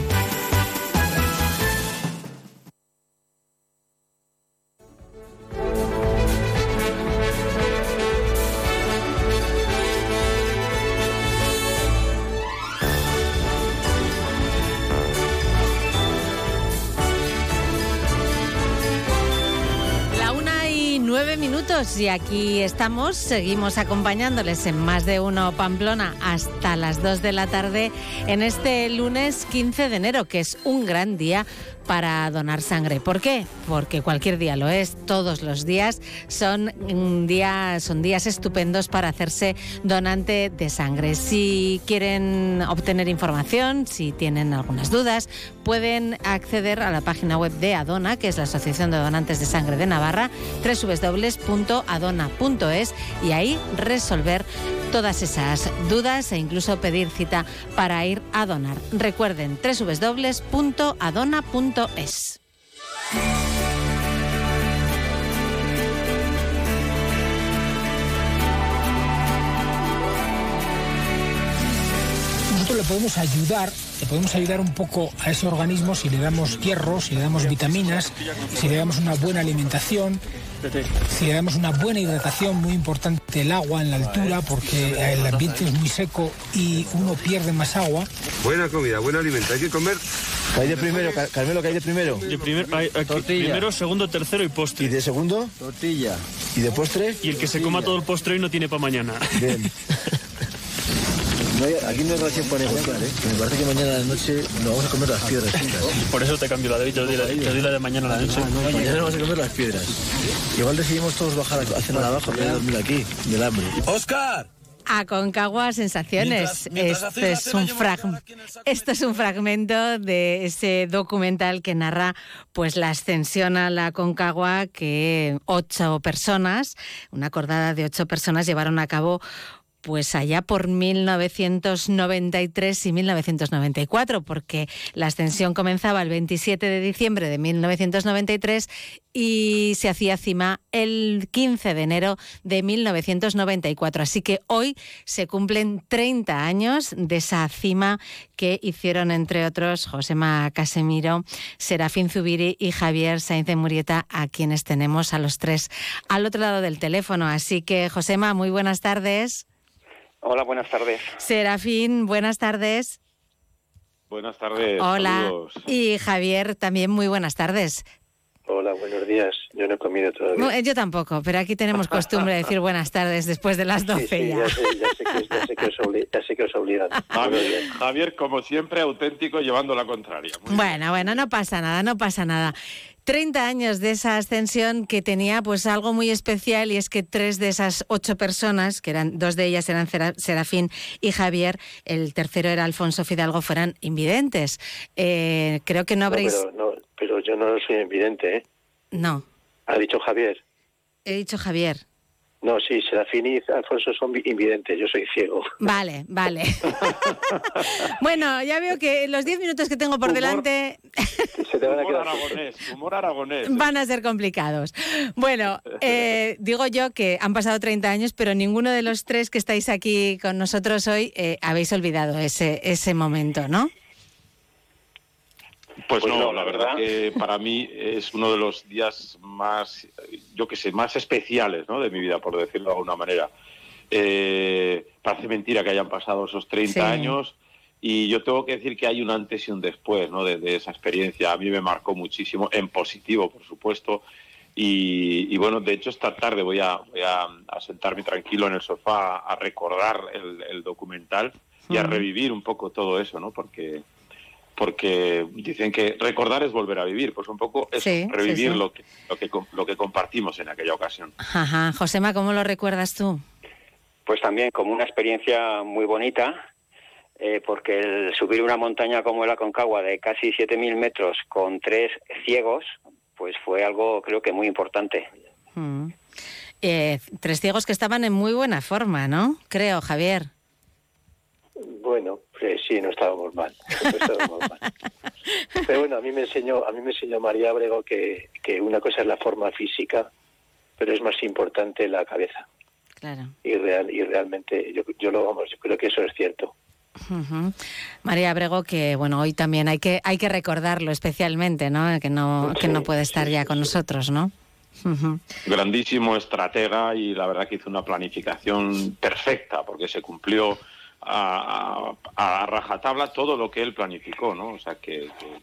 Y aquí estamos, seguimos acompañándoles en más de uno Pamplona hasta las dos de la tarde en este lunes 15 de enero, que es un gran día para donar sangre. ¿Por qué? Porque cualquier día lo es, todos los días son, día, son días estupendos para hacerse donante de sangre. Si quieren obtener información, si tienen algunas dudas, pueden acceder a la página web de Adona, que es la Asociación de Donantes de Sangre de Navarra, www.adona.es y ahí resolver todas esas dudas e incluso pedir cita para ir a donar. Recuerden www.adona.es. Nosotros le podemos ayudar, le podemos ayudar un poco a ese organismo si le damos hierro, si le damos vitaminas, si le damos una buena alimentación, si le damos una buena hidratación, muy importante el agua en la altura, porque el ambiente es muy seco y uno pierde más agua. Buena comida, buen alimento, hay que comer. ¿Qué hay de primero, Car- Carmelo? ¿Qué hay de primero? De primer- hay- aquí, Tortilla. primero, segundo, tercero y postre. ¿Y de segundo? Tortilla. ¿Y de postre? Y el que se coma todo el postre hoy no tiene para mañana. Bien. (laughs) No hay- aquí no hay relación para negociar, ¿eh? Me parece que mañana a la noche nos vamos a comer las piedras. Por eso te cambio la de hoy, te doy la, te doy la de mañana a la noche. Mañana nos vamos a comer las piedras. Igual decidimos todos bajar a cenar abajo en vez de dormir aquí, del hambre. ¡Oscar! A Concagua Sensaciones. Mientras- mientras Esto, la es un frag- Esto es un fragmento de ese documental que narra pues la ascensión a la Concagua que ocho personas, una cordada de ocho personas llevaron a cabo pues allá por 1993 y 1994, porque la ascensión comenzaba el 27 de diciembre de 1993 y se hacía cima el 15 de enero de 1994. Así que hoy se cumplen 30 años de esa cima que hicieron, entre otros, Josema Casemiro, Serafín Zubiri y Javier Sainz de Murieta, a quienes tenemos a los tres al otro lado del teléfono. Así que, Josema, muy buenas tardes. Hola, buenas tardes. Serafín, buenas tardes. Buenas tardes. Hola. saludos. Y Javier, también muy buenas tardes. Hola, buenos días. Yo no he comido todavía. No, eh, yo tampoco, pero aquí tenemos costumbre de decir buenas tardes después de las 12 Sí, sí, ya. ya sé, ya sé que, ya sé que os ya sé que os obligan. (laughs) Javier, Javier, como siempre, auténtico llevando la contraria. Bueno, bueno, no pasa nada, no pasa nada. 30 años de esa ascensión que tenía pues algo muy especial y es que tres de esas ocho personas, que eran dos de ellas eran Sera- Serafín y Javier, el tercero era Alfonso Fidalgo, fueran invidentes. Eh, creo que no No, habréis... pero, no, pero yo no soy evidente, ¿eh? No, Ha dicho Javier. he dicho Javier. No, sí, Serafín y Alfonso son vi- invidentes. Yo soy ciego. Vale, vale. (laughs) bueno, ya veo que los 10 minutos que tengo por delante Humor aragonés, humor aragonés. van a ser complicados. Bueno, eh, (laughs) digo yo que han pasado 30 años, pero ninguno de los tres que estáis aquí con nosotros hoy eh, habéis olvidado ese, ese momento, ¿no? Pues, Pues no, no, la la verdad verdad. que para mí es uno de los días más, yo que sé, más especiales ¿no? de mi vida, por decirlo de alguna manera. Eh, parece mentira que hayan pasado esos 30 Sí. años y yo tengo que decir que hay un antes y un después ¿no? de, de esa experiencia. A mí me marcó muchísimo, en positivo, por supuesto. Y, y bueno, de hecho esta tarde voy a, voy a, a sentarme tranquilo en el sofá a recordar el, el documental y a revivir un poco todo eso, ¿no? Porque porque dicen que recordar es volver a vivir, pues un poco es Sí, revivir sí. Lo, que, lo, que, com- lo que compartimos en aquella ocasión. Ajá. Josema, ¿cómo lo recuerdas tú? Pues también como una experiencia muy bonita, eh, porque el subir una montaña como la Concagua de casi 7.000 metros con tres ciegos, pues fue algo creo que muy importante. Mm. Eh, tres ciegos que estaban en muy buena forma, ¿no? Creo, Javier. Pues sí, no estábamos mal. no estábamos mal. Pero bueno, a mí me enseñó, a mí me enseñó María Abrego que, que una cosa es la forma física, pero es más importante la cabeza. Claro. Y real, y realmente yo, yo lo vamos, yo creo que eso es cierto. Ujú. María Abrego, que bueno, hoy también hay que, hay que recordarlo especialmente, ¿no? Que no, que no puede estar ya con nosotros, ¿no? Ujú. Grandísimo estratega y la verdad que hizo una planificación perfecta porque se cumplió a, a- rajatabla todo lo que él planificó, ¿no? O sea que, que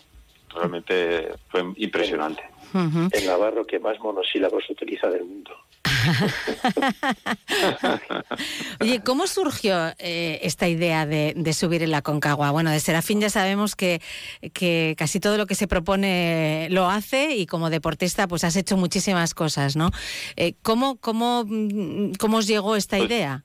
realmente fue impresionante. El navarro que más monosílabos utiliza del mundo. (laughs) Oye, ¿cómo surgió eh, esta idea de, de, subir en la Concagua? Bueno, de Serafín ya sabemos que, que, casi todo lo que se propone lo hace y como deportista pues has hecho muchísimas cosas, ¿no? Eh, ¿cómo, cómo, mm, ¿Cómo os llegó esta Pues, idea?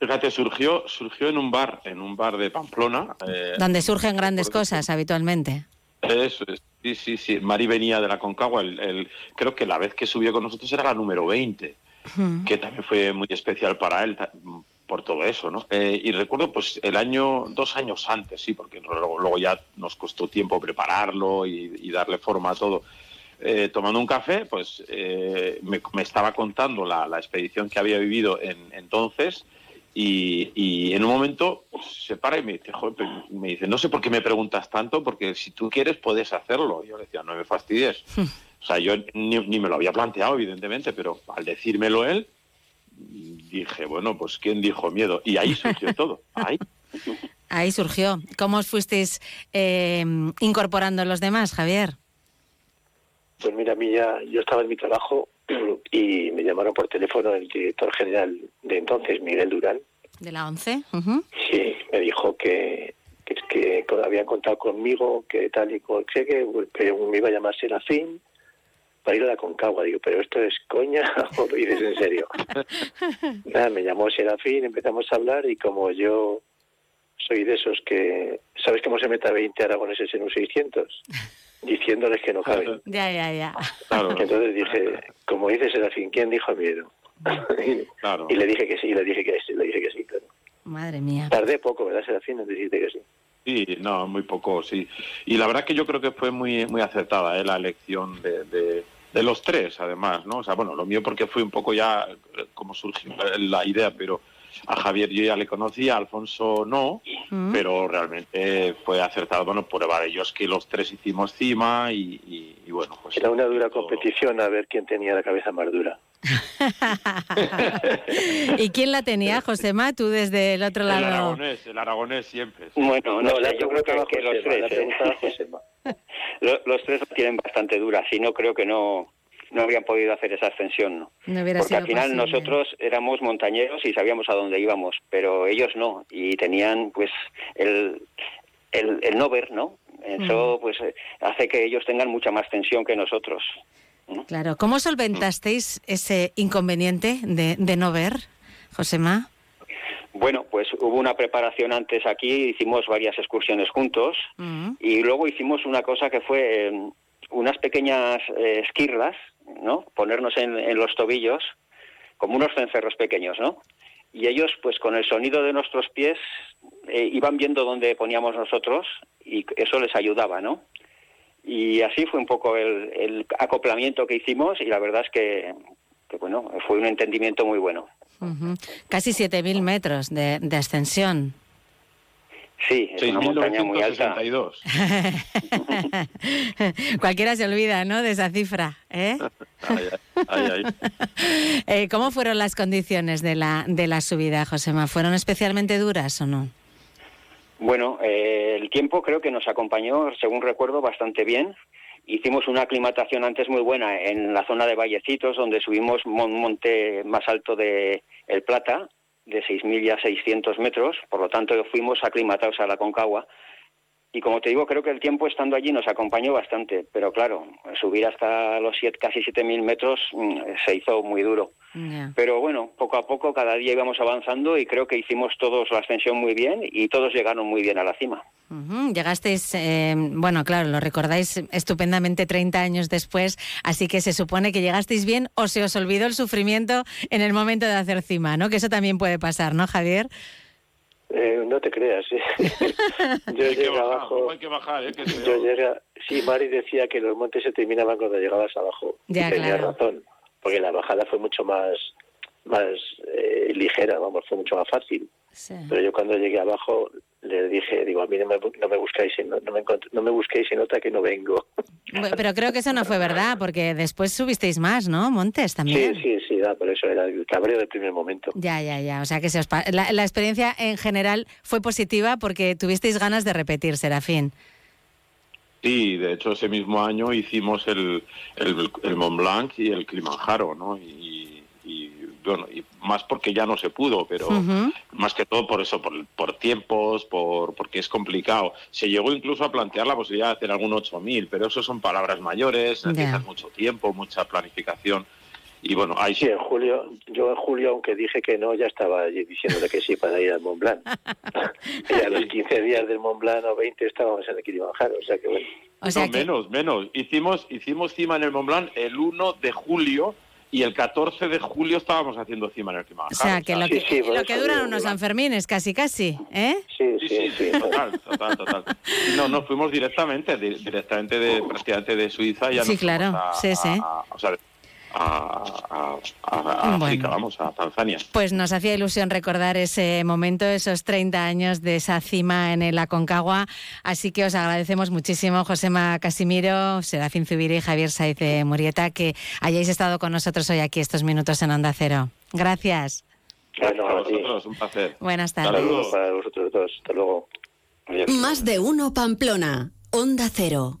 Fíjate, surgió, surgió en un bar, en un bar de Pamplona. eh, Donde surgen grandes cosas habitualmente. Eso es. Sí, sí, sí. Mari venía de la Concagua. El, el- creo que la vez que subió con nosotros era la número 20, que también fue muy especial para él por todo eso, ¿no? Eh, y recuerdo, pues, el año, dos años antes, sí, porque luego, luego ya nos costó tiempo prepararlo y, y darle forma a todo. Eh, tomando un café, pues eh, me, me estaba contando la, la expedición que había vivido en, entonces y, y en un momento pues, se para y me dice, "Joder, pero-", me dice, no sé por qué me preguntas tanto, porque si tú quieres puedes hacerlo. Y yo le decía, no me fastidies. O sea, yo ni, ni me lo había planteado, evidentemente, pero al decírmelo él, dije, bueno, pues ¿quién dijo miedo? Y ahí surgió (laughs) todo. Ahí. Ahí surgió. ¿Cómo os fuisteis eh, incorporando los demás, Javier? Pues mira, a mí ya, yo estaba en mi trabajo y me llamaron por teléfono el director general de entonces, Miguel Durán, De la 11. Ujú. Sí, me dijo que, que, que habían contado conmigo, que tal y cual, que, que me iba a llamar Serafín para ir a la Concagua. Digo, pero esto es coña (laughs) o lo dices en serio. (laughs) Nada, me llamó Serafín, empezamos a hablar y como yo soy de esos que, ¿sabes cómo se mete a 20 aragoneses en un 600? (laughs) Diciéndoles que no caben. Ya, ya, ya. Entonces dije, como dice Serafín, ¿quién dijo miedo? (laughs) y le dije que sí, le dije que sí, le dije que sí, claro. Madre mía. Tardé poco, ¿verdad, Serafín? En decirte que sí. Sí, no, muy poco, sí. Y la verdad que yo creo que fue muy muy acertada ¿eh? la elección de, de, de los tres, además, ¿no? O sea, bueno, lo mío porque fue un poco ya eh, como surgió la idea, pero a Javier yo ya le conocía, a Alfonso no, Mm. pero realmente fue acertado, bueno, prueba de ellos que los tres hicimos cima y, y- y bueno, pues... Era una dura competición a ver quién tenía la cabeza más dura. (laughs) ¿Y quién la tenía, Josema? Tú desde el otro El lado. aragonés, el aragonés siempre. Bueno, no, la yo creo que, los tres, ¿eh? preguntaba Josema. (laughs) Lo- los tres la tienen bastante dura. Si no, creo que no, no habrían podido hacer esa ascensión. ¿no? Porque sido al final posible. nosotros éramos montañeros y sabíamos a dónde íbamos, pero ellos no. Y tenían, pues, el, el, el no ver, ¿no? Eso, pues, hace que ellos tengan mucha más tensión que nosotros. Claro. ¿Cómo solventasteis ese inconveniente de, de no ver, Josema? Bueno, pues hubo una preparación antes aquí, hicimos varias excursiones juntos y luego hicimos una cosa que fue eh, unas pequeñas eh, esquirlas, ¿no? Ponernos en, en los tobillos como unos cencerros pequeños, ¿no? Y ellos, pues con el sonido de nuestros pies, eh, iban viendo dónde poníamos nosotros y eso les ayudaba, ¿no? Y así fue un poco el, el acoplamiento que hicimos y la verdad es que, bueno, fue un entendimiento muy bueno. Ujú. Casi 7.000 metros de, de ascensión. Sí, es una montaña muy alta. 6.962. (laughs) Cualquiera se olvida, ¿no? De esa cifra. ¿eh? (laughs) Ay, ay, ay, ay. (laughs) Eh, ¿Cómo fueron las condiciones de la, de la subida, Josema? ¿Fueron especialmente duras o no? Bueno, eh, el tiempo creo que nos acompañó, según recuerdo, bastante bien. Hicimos una aclimatación antes muy buena en la zona de Vallecitos, donde subimos un monte más alto de El Plata, de 6.000 ya 600 metros. Por lo tanto, fuimos aclimatados a la Concagua. Y como te digo, creo que el tiempo estando allí nos acompañó bastante. Pero claro, subir hasta los siete, casi 7.000 metros mm, se hizo muy duro. Pero bueno, poco a poco, cada día íbamos avanzando y creo que hicimos todos la ascensión muy bien y todos llegaron muy bien a la cima. Llegasteis, eh, bueno, claro, lo recordáis estupendamente 30 años después, así que se supone que llegasteis bien o se os olvidó el sufrimiento en el momento de hacer cima, ¿no? Que eso también puede pasar, ¿no, Javier? Eh, no te creas, sí. (laughs) yo Hay llegué bajar, abajo. luego hay que bajar, ¿eh? Que Yo llegué, sí, Mari decía que los montes se terminaban cuando llegabas abajo. Ya, y tenía claro. razón, porque la bajada fue mucho más más eh, ligera, vamos, fue mucho más fácil. Pero yo cuando llegué abajo le dije, digo, a mí no me, no me buscáis, en, no, me, no me busquéis en otra que no vengo. Pero creo que eso no fue verdad, porque después subisteis más, ¿no? Montes también. Sí, sí, sí, da, por eso era el cabreo del primer momento. Ya, ya, ya. O sea que se os pa- la, la experiencia en general fue positiva porque tuvisteis ganas de repetir, Serafín. Sí, de hecho ese mismo año hicimos el, el, el Mont Blanc y el Kilimanjaro, ¿no? Y, bueno, y más porque ya no se pudo, pero más que todo por eso, por, por tiempos, por porque es complicado. Se llegó incluso a plantear la posibilidad de hacer algún 8.000, pero eso son palabras mayores, necesitas mucho tiempo, mucha planificación. Y bueno, ahí sí, en julio, yo en julio, aunque dije que no, ya estaba diciéndole que sí para ir al Mont Blanc. (laughs) y a los 15 días del Mont Blanc o 20 estábamos en el Kilimanjaro, o sea que bueno. no, menos, menos. Hicimos, hicimos cima en el Mont Blanc el 1 de julio y el 14 de julio estábamos haciendo cima en el Kilimanjaro. O sea, que lo que, lo que duran unos Sanfermines, casi, casi, ¿eh? Sí, sí, sí. total, total, total. No, nos fuimos directamente, directamente de, prácticamente de Suiza. Ya sí, claro, sí, sí. o sea, a, África, vamos, a Tanzania. Pues nos hacía ilusión recordar ese momento, esos 30 años de esa cima en el Aconcagua. Así que os agradecemos muchísimo, Josema Casimiro, Serafín Zubiri y Javier Saiz de Murieta, que hayáis estado con nosotros hoy aquí estos minutos en Onda Cero. Gracias. Bueno, a vosotros, un placer. Buenas tardes. Saludos para vosotros todos. Hasta luego. Más de uno Pamplona. Onda Cero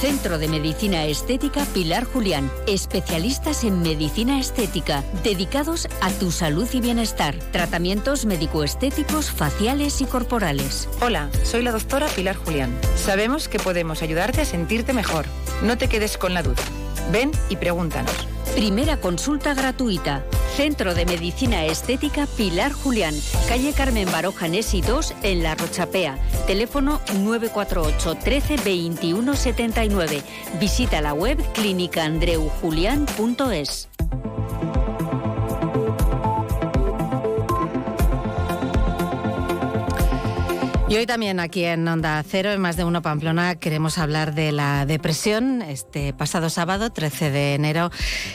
Centro de Medicina Estética Pilar Julián. Especialistas en medicina estética, dedicados a tu salud y bienestar. Tratamientos médico-estéticos, faciales y corporales. Hola, soy la doctora Pilar Julián. Sabemos que podemos ayudarte a sentirte mejor. No te quedes con la duda. Ven y pregúntanos. Primera consulta gratuita. Centro de Medicina Estética Pilar Julián. Calle Carmen Baroja Nesi 2 en La Rochapea. Teléfono 948 13 21 79. Visita la web clínicaandreujulián.es. Y hoy también aquí en Onda Cero, en más de uno Pamplona, queremos hablar de la depresión. Este pasado sábado, 13 de enero,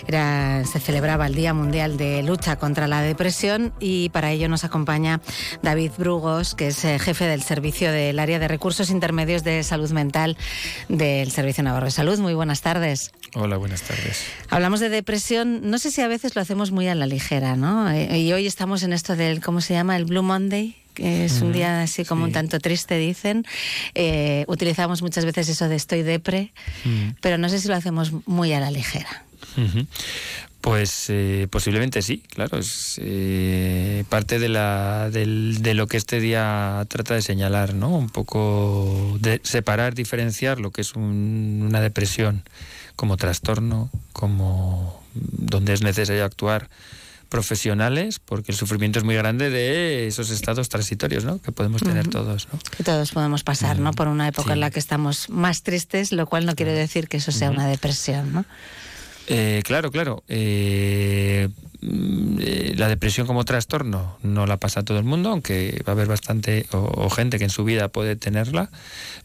era, se celebraba el Día Mundial de Lucha contra la Depresión y para ello nos acompaña David Brugos, que es eh, jefe del servicio del área de recursos intermedios de salud mental del Servicio Navarro de Salud. Muy buenas tardes. Hola, buenas tardes. Hablamos de depresión, no sé si a veces lo hacemos muy a la ligera, ¿no? Eh, y hoy estamos en esto del, ¿cómo se llama? El Blue Monday que es un día así como un tanto triste, dicen. Eh, utilizamos muchas veces eso de estoy depre, pero no sé si lo hacemos muy a la ligera. Pues eh, posiblemente sí, claro. Es eh, parte de, la, de lo que este día trata de señalar, ¿no? Un poco de separar, diferenciar lo que es una depresión como trastorno, como donde es necesario actuar profesionales, porque el sufrimiento es muy grande de esos estados transitorios, ¿no? Que podemos tener todos, ¿no? Que todos podemos pasar, ¿no? Por una época en la que estamos más tristes, lo cual no quiere decir que eso sea una depresión, ¿no? Eh, claro, claro. Eh, mm, eh, la depresión como trastorno no la pasa todo el mundo, aunque va a haber bastante o, gente que en su vida puede tenerla,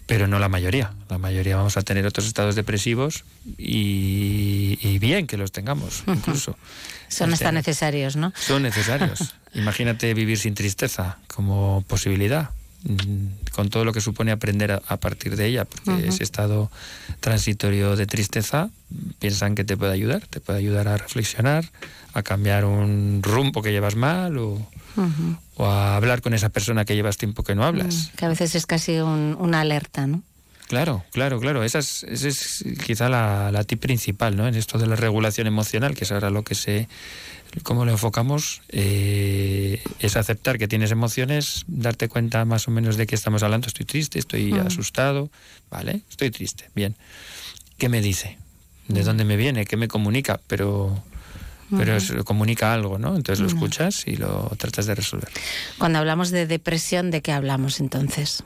pero no la mayoría. La mayoría vamos a tener otros estados depresivos y, bien que los tengamos, incluso. Son hasta necesarios, ¿no? Son necesarios. (laughs) Imagínate vivir sin tristeza como posibilidad, mm, con todo lo que supone aprender a, partir de ella, porque ese estado transitorio de tristeza piensan que te puede ayudar, te puede ayudar a reflexionar, a cambiar un rumbo que llevas mal o, a hablar con esa persona que llevas tiempo que no hablas. Mm, que a veces es casi una alerta, ¿no? Claro, claro, claro. Esa es, es quizá la, la tip principal, ¿no? En esto de la regulación emocional, que es ahora lo que se... ¿Cómo lo enfocamos? Eh, es aceptar que tienes emociones, darte cuenta más o menos de qué estamos hablando. Estoy triste, estoy mm. asustado, ¿vale? Estoy triste, bien. ¿Qué me dice? ¿De dónde me viene? ¿Qué me comunica? Pero pero es- comunica algo, ¿no? Entonces lo escuchas y lo tratas de resolver. Cuando hablamos de depresión, ¿de qué hablamos entonces?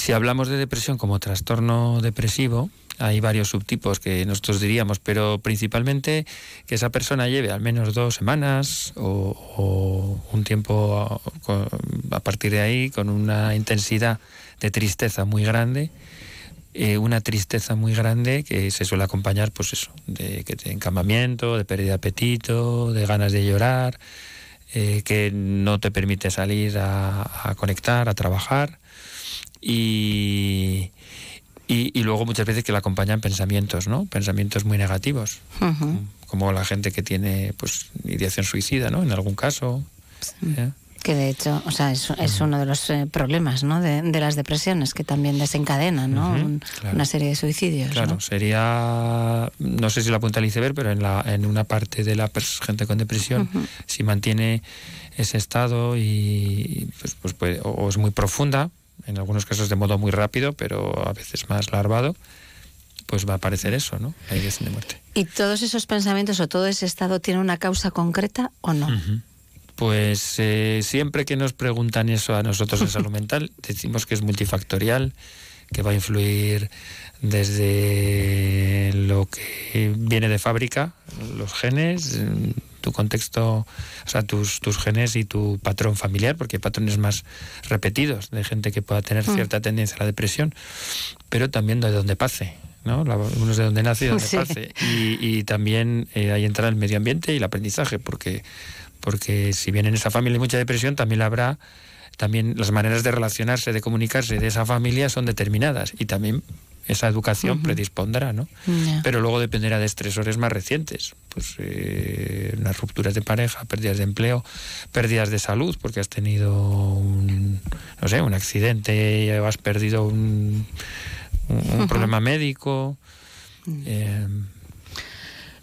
Si hablamos de depresión como trastorno depresivo, hay varios subtipos que nosotros diríamos, pero principalmente que esa persona lleve al menos dos semanas o, un tiempo a, partir de ahí con una intensidad de tristeza muy grande. eh, una tristeza muy grande que se suele acompañar, pues eso, de, de encamamiento, de pérdida de apetito, de ganas de llorar, eh, que no te permite salir a conectar, a trabajar y, y, y luego muchas veces que la acompañan pensamientos, ¿no? Pensamientos muy negativos, como la gente que tiene pues ideación suicida, ¿no? En algún caso. ¿eh? Que de hecho, o sea, es, es uno de los eh, problemas, ¿no? De, de las depresiones que también desencadenan, ¿no? Un- claro. Una serie de suicidios. Claro, ¿no? sería, no sé si la punta del iceberg, pero en, la, en una parte de la gente con depresión, si mantiene ese estado y pues, pues puede- o es muy profunda, en algunos casos de modo muy rápido, pero a veces más larvado, pues va a aparecer eso, ¿no? La ideación de muerte. ¿Y todos esos pensamientos o todo ese estado tiene una causa concreta o no? Pues eh, siempre que nos preguntan eso a nosotros en salud (laughs) mental, decimos que es multifactorial, que va a influir desde lo que viene de fábrica, los genes, tu contexto, o sea, tus, tus genes y tu patrón familiar, porque hay patrones más repetidos de gente que pueda tener Mm. cierta tendencia a la depresión, pero también de donde pase. ¿no? La- uno es de donde nace y donde Sí. pase. Y, y también eh, ahí entra el medio ambiente y el aprendizaje, porque, porque si bien en esa familia hay mucha depresión, también la habrá, también las maneras de relacionarse, de comunicarse de esa familia son determinadas y también esa educación predispondrá, ¿no? Pero luego dependerá de estresores más recientes, pues eh, unas rupturas de pareja, pérdidas de empleo, pérdidas de salud, porque has tenido un, no sé, un accidente, has perdido un, un- un Ujú. problema médico. eh,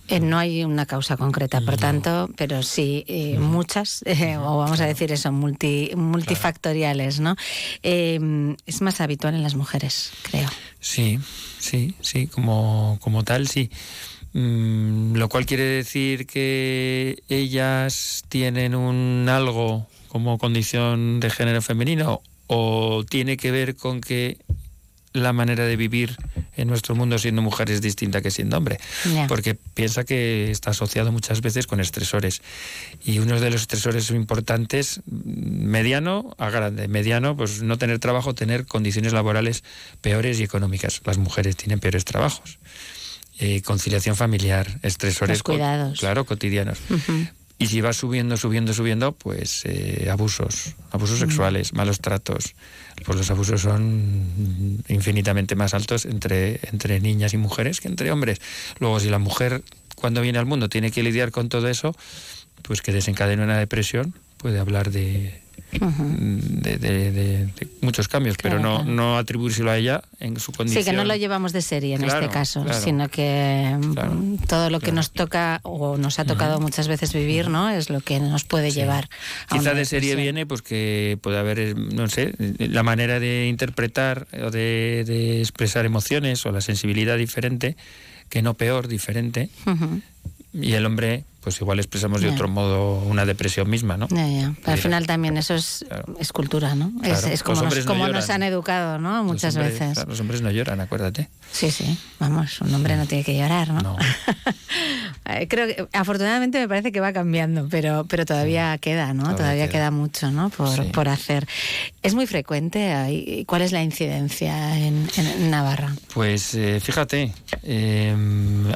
Eh, no hay una causa concreta, por tanto, pero sí eh, muchas, (laughs) eh, o vamos a decir eso, multi, multifactoriales, ¿no? Eh, es más habitual en las mujeres, creo. Sí, sí, sí, como, como tal, sí. Mm, lo cual quiere decir que ellas tienen un algo como condición de género femenino o tiene que ver con que la manera de vivir en nuestro mundo siendo mujer es distinta que siendo hombre. Porque piensa que está asociado muchas veces con estresores. Y uno de los estresores importantes, mediano a grande. Mediano, pues no tener trabajo, tener condiciones laborales peores y económicas. Las mujeres tienen peores trabajos. Eh, conciliación familiar, estresores Los cuidados. co- claro, cotidianos. Y si va subiendo, subiendo, subiendo, pues eh, abusos, abusos sexuales, malos tratos. Pues los abusos son infinitamente más altos entre, entre niñas y mujeres que entre hombres. Luego, si la mujer cuando viene al mundo tiene que lidiar con todo eso, pues que desencadena una depresión, puede hablar de, de, de- de- de muchos cambios, pero no, claro. no atribuírselo a ella en su condición. Sí, que no lo llevamos de serie en Claro, este caso, sino que mm, todo lo que nos toca o nos ha tocado muchas veces vivir, ¿no? Es lo que nos puede llevar a Quizá de serie viene pues que puede haber, eh, no sé, la manera de interpretar o de, de expresar emociones o la sensibilidad diferente, que no peor, diferente. Y el hombre, pues igual expresamos de Ya. otro modo una depresión misma, ¿no? Ya. Pero al final también eso es, es cultura, ¿no? Es, Claro. es como, Los nos, no como nos han educado, ¿no? Los Muchas hombres- veces. claro, los hombres no lloran, acuérdate. Sí, sí, vamos, un hombre no tiene que llorar, ¿no? (laughs) Eh, Creo que afortunadamente me parece que va cambiando, pero, pero todavía queda, ¿no? Todavía, Todavía queda. queda. mucho, ¿no? Por, Sí. por hacer. ¿Es muy frecuente? ¿Cuál es la incidencia en, en Navarra? Pues eh, fíjate, eh,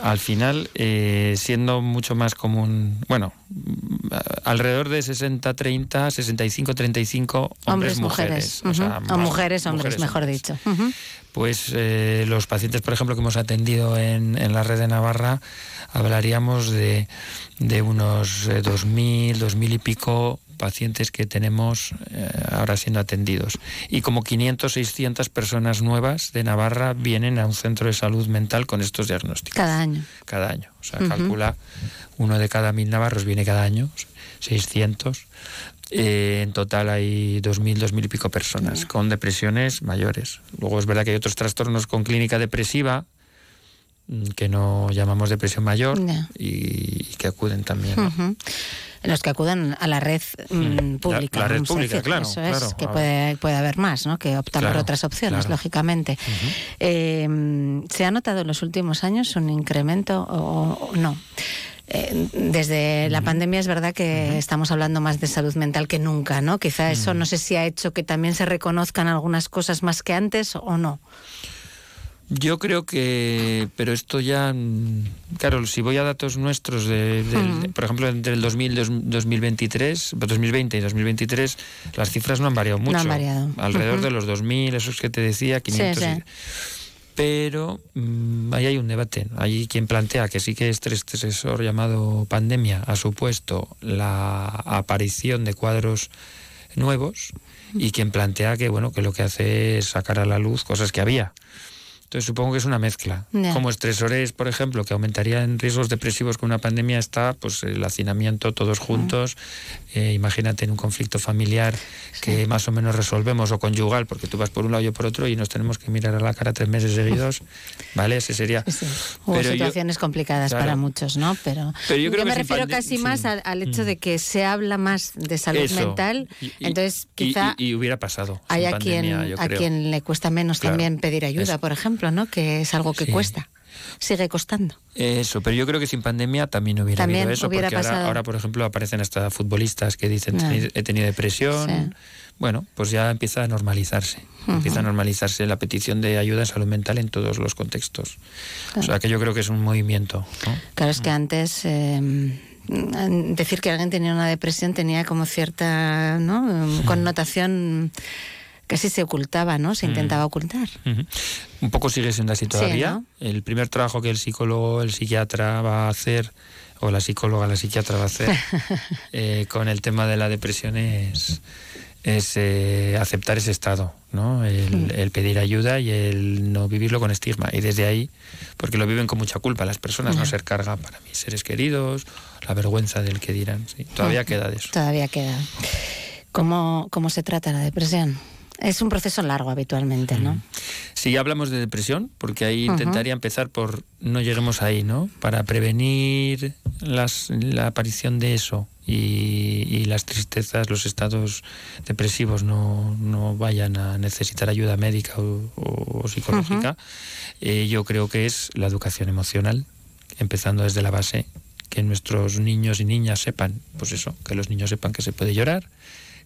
al final, eh, siendo mucho más común, bueno, mm, alrededor de 60-30, 65-35 hombres, Hombres, mujeres. O, sea, Ujú. o más- mujeres, hombres, mejor hombres. dicho. Ujú. Pues eh, los pacientes, por ejemplo, que hemos atendido en, en la red de Navarra, hablaríamos de, de unos eh, 2.000, 2.000 y pico pacientes que tenemos eh, ahora siendo atendidos. Y como 500, 600 personas nuevas de Navarra vienen a un centro de salud mental con estos diagnósticos Cada año. cada año. O sea, calcula uno de cada mil navarros viene cada año, 600. Eh, en total hay 2.000, 2.000 y pico personas con depresiones mayores. Luego es verdad que hay otros trastornos con clínica depresiva que no llamamos depresión mayor y, y que acuden también. Los que acuden a la red mm, pública. la red vamos a pública, decir. claro, Eso es, claro. que puede, puede haber más, ¿no? Que optan por otras opciones, claro. lógicamente. Eh, ¿Se ha notado en los últimos años un incremento o, o no? Eh, desde la pandemia es verdad que estamos hablando más de salud mental que nunca, ¿no? Quizá eso no sé si ha hecho que también se reconozcan algunas cosas más que antes o no. Yo creo que, pero esto ya, claro, si voy a datos nuestros, de, del- Mm. por ejemplo, entre el 2000 y dos- 2023, 2020 y 2023, las cifras no han variado No mucho. han variado. Alrededor de los 2000, esos que te decía, 500. sí. y- Pero mm, ahí hay un debate. Hay quien plantea que sí que este estresor llamado pandemia ha supuesto la aparición de cuadros nuevos y quien plantea que bueno que lo que hace es sacar a la luz cosas que había. Entonces supongo que es una mezcla. Como estresores, por ejemplo, que aumentarían riesgos depresivos con una pandemia está pues el hacinamiento todos juntos. Eh, imagínate en un conflicto familiar que más o menos resolvemos o conyugal, porque tú vas por un lado y yo por otro y nos tenemos que mirar a la cara tres meses seguidos, ¿vale? Ese sería. Hubo Pero yo- situaciones complicadas Claro. para muchos, ¿no? Pero, Pero yo creo que me refiero pande- casi sí. más al, al hecho Mm. de que se habla más de salud Eso. mental, Y- y- entonces quizá y, y hubiera pasado. hay a quien, pandemia, a creo. quien le cuesta menos Claro. también pedir ayuda, Eso. por ejemplo, ¿no? Que es algo que Sí. cuesta, sigue costando. Eso, pero yo creo que sin pandemia también hubiera También habido eso, hubiera porque ahora, por ejemplo, aparecen hasta futbolistas que dicen he tenido depresión. Sí. Bueno, pues ya empieza a normalizarse. Empieza a normalizarse la petición de ayuda en salud mental en todos los contextos. O sea que yo creo que es un movimiento. ¿no? Claro, es que antes eh, mm, decir que alguien tenía una depresión tenía como cierta ¿no? Connotación casi se ocultaba, ¿no? Se Mm. intentaba ocultar. Un poco sigue siendo así todavía. ¿no? El primer trabajo que el psicólogo, el psiquiatra va a hacer, o la psicóloga, la psiquiatra va a hacer, (laughs) eh, con el tema de la depresión es, es eh, aceptar ese estado, ¿no? El, el pedir ayuda y el no vivirlo con estigma. Y desde ahí, porque lo viven con mucha culpa las personas, no ser carga para mis seres queridos, la vergüenza del que dirán. sí. Todavía Ujú. queda de eso. Todavía queda. ¿Cómo, ¿Cómo se trata la depresión? Es un proceso largo habitualmente, ¿no? Si hablamos de depresión, porque ahí intentaría empezar por no lleguemos ahí, ¿no? Para prevenir las- la aparición de eso y, y las tristezas, los estados depresivos no, no vayan a necesitar ayuda médica o, o psicológica, eh, yo creo que es la educación emocional, empezando desde la base, que nuestros niños y niñas sepan, pues eso, que los niños sepan que se puede llorar,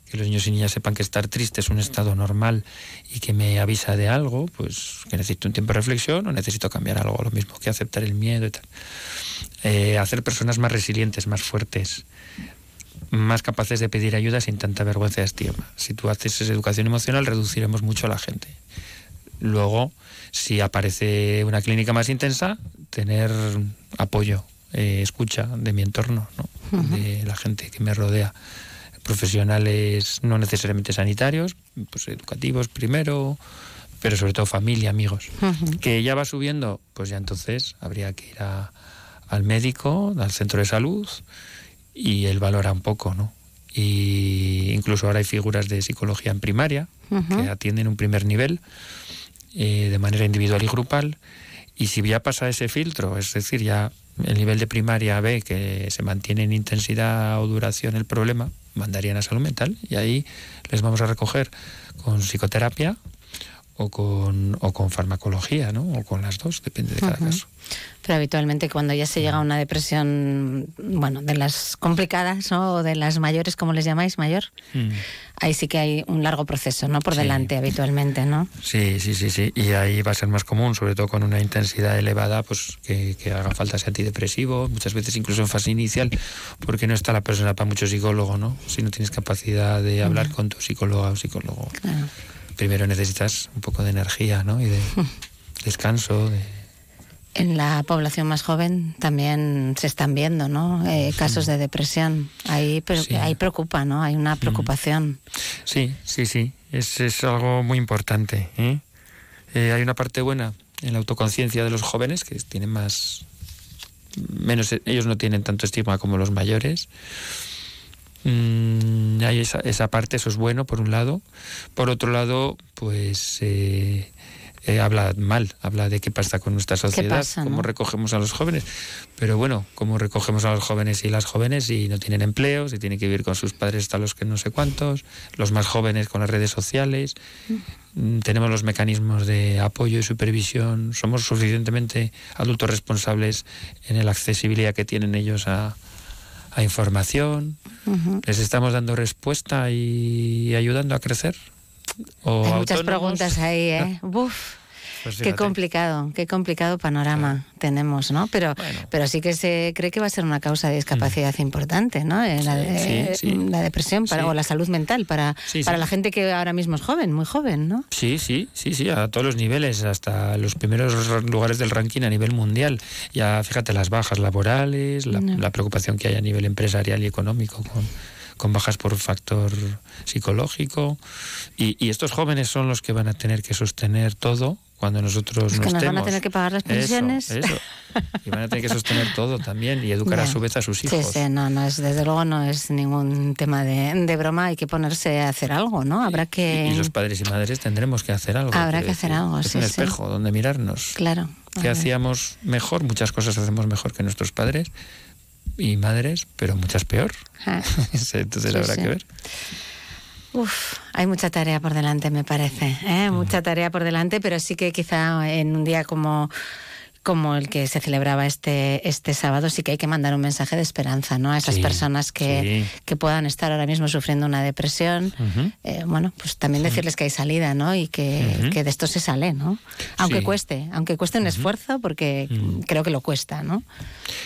que los niños y niñas sepan que estar triste es un estado normal y que me avisa de algo, pues que necesito un tiempo de reflexión o necesito cambiar algo, lo mismo que aceptar el miedo y tal. Eh, hacer personas más resilientes, más fuertes, más capaces de pedir ayuda sin tanta vergüenza y estigma. Si tú haces esa educación emocional, reduciremos mucho a la gente. Luego, si aparece una clínica más intensa, tener apoyo, eh, escucha de mi entorno, ¿no? de la gente que me rodea profesionales no necesariamente sanitarios, pues educativos primero, pero sobre todo familia, amigos. Que ya va subiendo, pues ya entonces habría que ir a- al médico, al centro de salud, y él valora un poco, ¿no? Y incluso ahora hay figuras de psicología en primaria que atienden un primer nivel eh, de manera individual y grupal. Y si ya pasa ese filtro, es decir, ya el nivel de primaria ve que se mantiene en intensidad o duración el problema, mandarían a salud mental y ahí les vamos a recoger con psicoterapia o con, o con farmacología, ¿no? O con las dos, depende de cada caso. Pero habitualmente cuando ya se llega a una depresión, bueno, de las complicadas ¿no? o de las mayores, como les llamáis, mayor, Mm. ahí sí que hay un largo proceso, ¿no? Por Sí. delante habitualmente, ¿no? Sí, sí, sí, sí. Y ahí va a ser más común, sobre todo con una intensidad elevada, pues que, que haga falta ese antidepresivo, muchas veces incluso en fase inicial, porque no está la persona para mucho psicólogo, ¿no? Si no tienes capacidad de hablar con tu psicóloga o psicólogo. Claro. Primero necesitas un poco de energía, ¿no? Y de (laughs) descanso, de... En la población más joven también se están viendo, ¿no? Eh, casos de depresión. Ahí, pero Sí. ahí preocupa, ¿no? Hay una preocupación. Sí, sí, sí. Es, es algo muy importante. ¿eh? Eh, hay una parte buena en la autoconciencia de los jóvenes que tienen más. menos. Ellos no tienen tanto estigma como los mayores. Mm, hay esa, esa parte, eso es bueno, por un lado. Por otro lado, pues. Eh, habla mal, habla de qué pasa con nuestra sociedad, cómo recogemos a los jóvenes. Pero bueno, cómo recogemos a los jóvenes y las jóvenes si no tienen empleo, si tienen que vivir con sus padres hasta los que no sé cuántos, los más jóvenes con las redes sociales. Mm, tenemos los mecanismos de apoyo y supervisión, somos suficientemente adultos responsables en la accesibilidad que tienen ellos a, a información, les estamos dando respuesta y ayudando a crecer. Hay muchas preguntas ahí, ¿eh? (laughs) Uf. Pues qué complicado, qué complicado panorama tenemos, ¿no? Pero, pero sí que se cree que va a ser una causa de discapacidad mm. importante, ¿no? Eh, la, la, depresión para, o la salud mental para, para la gente que ahora mismo es joven, muy joven, ¿no? Sí, sí, sí, sí, a todos los niveles, hasta los primeros lugares del ranking a nivel mundial. Ya fíjate las bajas laborales, la, la preocupación que hay a nivel empresarial y económico con con bajas por factor psicológico. Y, y, estos jóvenes son los que van a tener que sostener todo cuando nosotros es que nos van a tener que pagar las pensiones. Eso, Y van a tener que sostener todo también y educar a su vez a sus hijos. Sí, sí, no, no es, desde luego no es ningún tema de, de broma, hay que ponerse a hacer algo, ¿no? Habrá que... Y, los padres y madres tendremos que hacer algo. Habrá que hacer algo, Es un espejo donde mirarnos. Claro. ¿Qué hacíamos mejor? Muchas cosas hacemos mejor que nuestros padres y madres, pero muchas peor. Ah. (laughs) Entonces habrá que ver. Uf, hay mucha tarea por delante, me parece. ¿eh? Mucha tarea por delante, pero sí que quizá en un día como como el que se celebraba este, este sábado, sí que hay que mandar un mensaje de esperanza ¿no? a esas personas que, que, puedan estar ahora mismo sufriendo una depresión. Eh, bueno, pues también decirles que hay salida ¿no? y que, que de esto se sale, ¿no? aunque cueste, aunque cueste un esfuerzo, porque creo que lo cuesta. ¿no?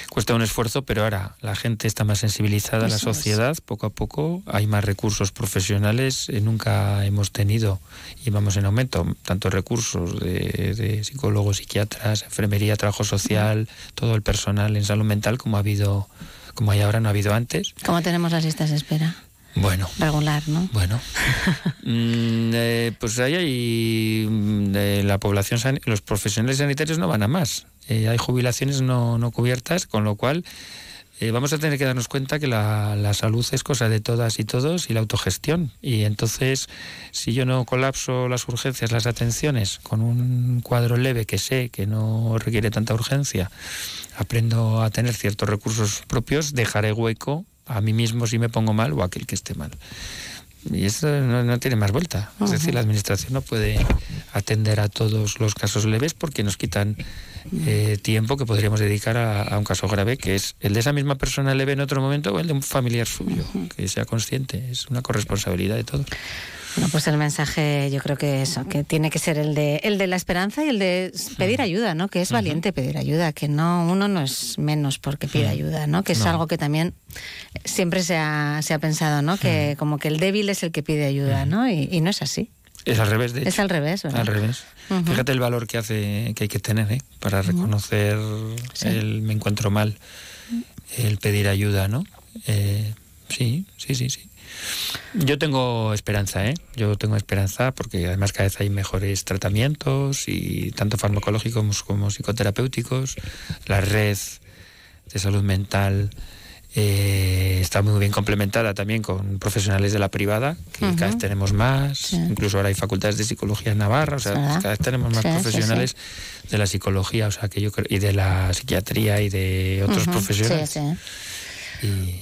Cuesta un esfuerzo, pero ahora la gente está más sensibilizada, la sociedad poco a poco, hay más recursos profesionales, eh, nunca hemos tenido y vamos en aumento, tanto recursos de, de psicólogos, psiquiatras, enfermería, trabajo social, todo el personal en salud mental como ha habido, como hay ahora, no ha habido antes. ¿Cómo tenemos las listas de espera? Bueno. Regular, ¿no? Bueno. (laughs) Mm, eh, pues ahí hay mm, de la población, los profesionales sanitarios no van a más. Eh, hay jubilaciones no, no cubiertas, con lo cual eh, vamos a tener que darnos cuenta que la, la, salud es cosa de todas y todos y la autogestión. Y entonces, si yo no colapso las urgencias, las atenciones, con un cuadro leve que sé que no requiere tanta urgencia, aprendo a tener ciertos recursos propios, dejaré hueco a mí mismo si me pongo mal o a aquel que esté mal. Y eso no, tiene más vuelta. Es decir, la administración no puede atender a todos los casos leves porque nos quitan eh, tiempo que podríamos dedicar a, un caso grave, que es el de esa misma persona leve en otro momento o el de un familiar suyo, que sea consciente. Es una corresponsabilidad de todos. Bueno, pues el mensaje yo creo que eso, que tiene que ser el de, el de la esperanza y el de pedir ayuda, ¿no? Que es valiente pedir ayuda, que no uno no es menos porque pide ayuda, ¿no? Que es algo que también siempre se ha, se ha pensado, ¿no? Que como que el débil es el que pide ayuda, ¿no? Y, no es así. Es al revés, de hecho. Es al revés, ¿verdad? Al revés. Fíjate el valor que hace que hay que tener ¿eh? para reconocer el me encuentro mal, el pedir ayuda, ¿no? Eh, sí, sí, sí, sí. Yo tengo esperanza, ¿eh? Yo tengo esperanza porque además cada vez hay mejores tratamientos y tanto farmacológicos como psicoterapéuticos. La red de salud mental eh, está muy bien complementada también con profesionales de la privada, que cada vez tenemos más, incluso ahora hay facultades de psicología en Navarra, o sea, cada vez tenemos más profesionales de la psicología, o sea, que yo y de la psiquiatría y de otros profesionales.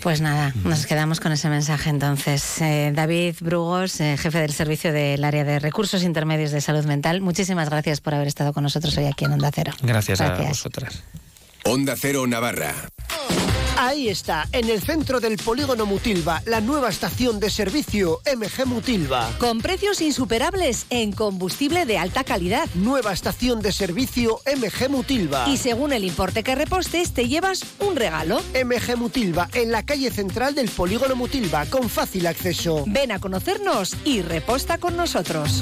Pues nada, nos quedamos con ese mensaje entonces. Eh, David Brugos, eh, jefe del servicio del área de recursos intermedios de salud mental, muchísimas gracias por haber estado con nosotros hoy aquí en Onda Cero. Gracias, gracias. a vosotras. Onda Cero Navarra. Ahí está, en el centro del polígono Mutilva, la nueva estación de servicio MG Mutilva. Con precios insuperables en combustible de alta calidad. Nueva estación de servicio MG Mutilva. Y según el importe que repostes, te llevas un regalo. MG Mutilva, en la calle central del polígono Mutilva, con fácil acceso. Ven a conocernos y reposta con nosotros.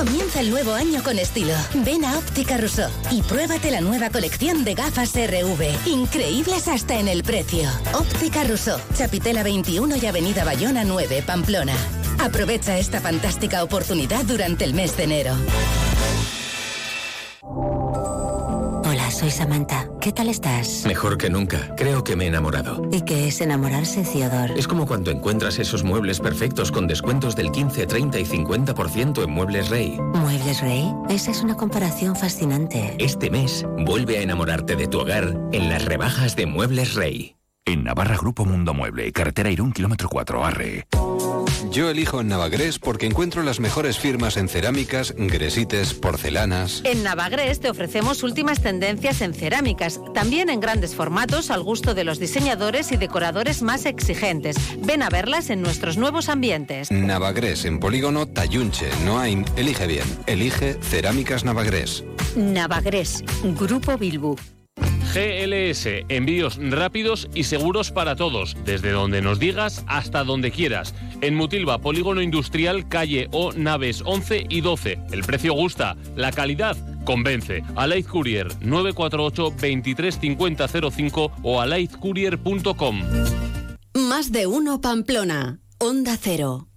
Comienza el nuevo año con estilo. Ven a Óptica Rousseau y pruébate la nueva colección de gafas RV. Increíbles hasta en el precio. Óptica Rousseau, Chapitela 21 y Avenida Bayona 9, Pamplona. Aprovecha esta fantástica oportunidad durante el mes de enero. Soy Samantha. ¿Qué tal estás? Mejor que nunca. Creo que me he enamorado. ¿Y qué es enamorarse, Theodore? Es como cuando encuentras esos muebles perfectos con descuentos del 15, 30 y 50% en Muebles Rey. ¿Muebles Rey? Esa es una comparación fascinante. Este mes, vuelve a enamorarte de tu hogar en las rebajas de Muebles Rey. En Navarra Grupo Mundo Mueble, carretera Irún, kilómetro 4, Arre. Yo elijo Navagres porque encuentro las mejores firmas en cerámicas, gresites, porcelanas. En Navagres te ofrecemos últimas tendencias en cerámicas, también en grandes formatos al gusto de los diseñadores y decoradores más exigentes. Ven a verlas en nuestros nuevos ambientes. Navagres en Polígono Tayunche, Noain. Elige bien. Elige Cerámicas Navagres. Navagres, Grupo Bilbu. GLS, envíos rápidos y seguros para todos, desde donde nos digas hasta donde quieras. En Mutilva, Polígono Industrial, calle O, naves 11 y 12. El precio gusta, la calidad convence. Alight Courier 948 235005 o alightcourier.com. Más de uno Pamplona, Onda Cero.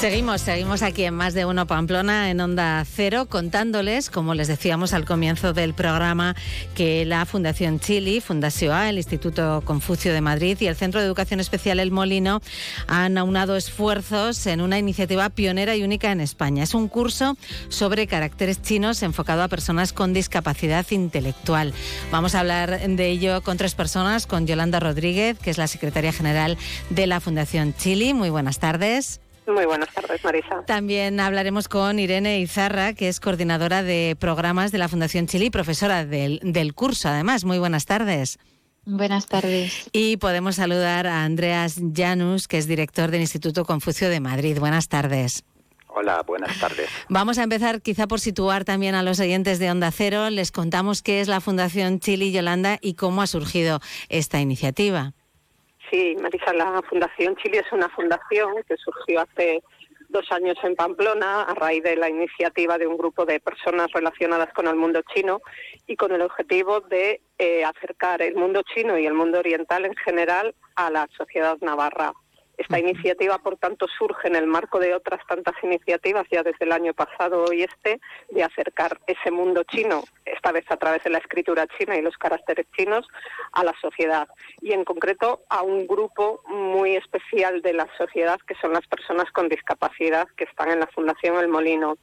Seguimos, seguimos aquí en Más de Uno Pamplona, en Onda Cero, contándoles, como les decíamos al comienzo del programa, que la Fundación Chili, Fundación A, el Instituto Confucio de Madrid y el Centro de Educación Especial El Molino han aunado esfuerzos en una iniciativa pionera y única en España. Es un curso sobre caracteres chinos enfocado a personas con discapacidad intelectual. Vamos a hablar de ello con tres personas, con Yolanda Rodríguez, que es la secretaria general de la Fundación Chili. Muy buenas tardes. Muy buenas tardes, Marisa. También hablaremos con Irene Izarra, que es coordinadora de programas de la Fundación Chile y profesora del, del curso, además. Muy buenas tardes. Buenas tardes. Y podemos saludar a Andreas Janus, que es director del Instituto Confucio de Madrid. Buenas tardes. Hola, buenas tardes. Vamos a empezar quizá por situar también a los oyentes de Onda Cero. Les contamos qué es la Fundación Chile y Yolanda y cómo ha surgido esta iniciativa. Sí, Marisa, la Fundación Chile es una fundación que surgió hace dos años en Pamplona a raíz de la iniciativa de un grupo de personas relacionadas con el mundo chino y con el objetivo de eh, acercar el mundo chino y el mundo oriental en general a la sociedad navarra. Esta iniciativa, por tanto, surge en el marco de otras tantas iniciativas ya desde el año pasado y este de acercar ese mundo chino, esta vez a través de la escritura china y los caracteres chinos, a la sociedad. Y en concreto a un grupo muy especial de la sociedad que son las personas con discapacidad que están en la Fundación El Molino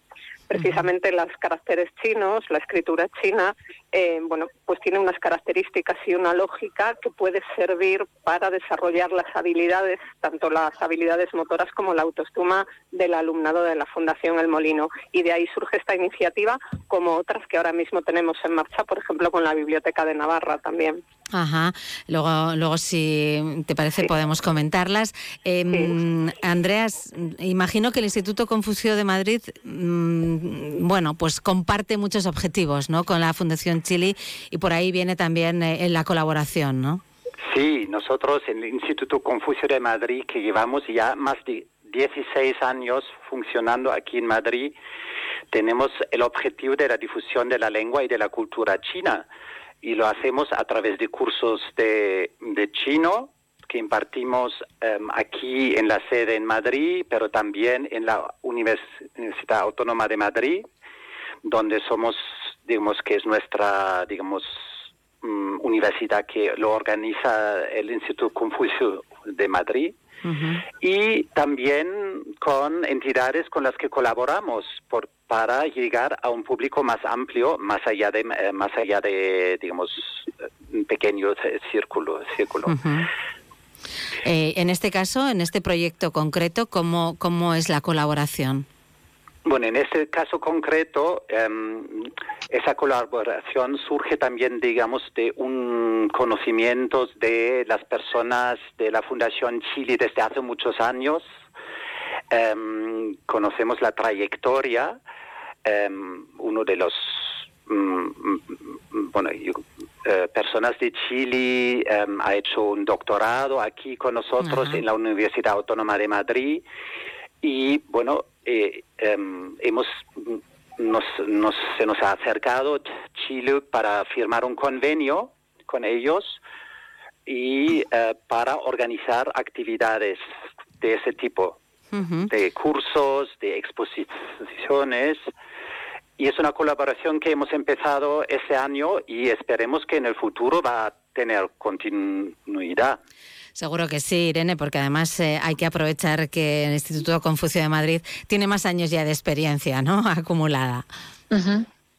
precisamente los caracteres chinos, la escritura china, eh, bueno, pues tiene unas características y una lógica que puede servir para desarrollar las habilidades, tanto las habilidades motoras como la autoestima del alumnado de la Fundación El Molino. Y de ahí surge esta iniciativa, como otras que ahora mismo tenemos en marcha, por ejemplo, con la Biblioteca de Navarra también. Ajá. Luego, luego si te parece, podemos comentarlas. Em, Andreas, imagino que el Instituto Confucio de Madrid, mm, bueno, pues comparte muchos objetivos, ¿no? Con la Fundación Chile y por ahí viene también eh, la colaboración, ¿no? Sí, nosotros en el Instituto Confucio de Madrid, que llevamos ya más de 16 años funcionando aquí en Madrid, tenemos el objetivo de la difusión de la lengua y de la cultura china y lo hacemos a través de cursos de chino que impartimos em, aquí en la sede en Madrid, pero también en la Universidad Autónoma de Madrid, donde somos, digamos, que es nuestra, digamos, mm, universidad que lo organiza el Instituto Confucio de Madrid. Y también con entidades con las que colaboramos por, para llegar a un público más amplio, más allá de, eh, más allá de digamos, un pequeño círculo. círculo. Eh, en este caso, en este proyecto concreto, ¿cómo, cómo es la colaboración? Bueno, en este caso concreto, em, esa colaboración surge también, digamos, de un conocimiento de las personas de la Fundación Chile desde hace muchos años. Em, conocemos la trayectoria. Em, uno de los, mm, mm, bueno, eh, personas de Chile ha hecho un doctorado aquí con nosotros en la Universidad Autónoma de Madrid. Y bueno, eh, em, hemos nos, nos, se nos ha acercado Chile para firmar un convenio con ellos y eh, para organizar actividades de ese tipo, de cursos, de exposiciones. Y es una colaboración que hemos empezado ese año y esperemos que en el futuro va a tener continuidad. Seguro que sí, Irene, porque además eh, hay que aprovechar que el Instituto Confucio de Madrid tiene más años ya de experiencia, ¿no? (laughs) Acumulada.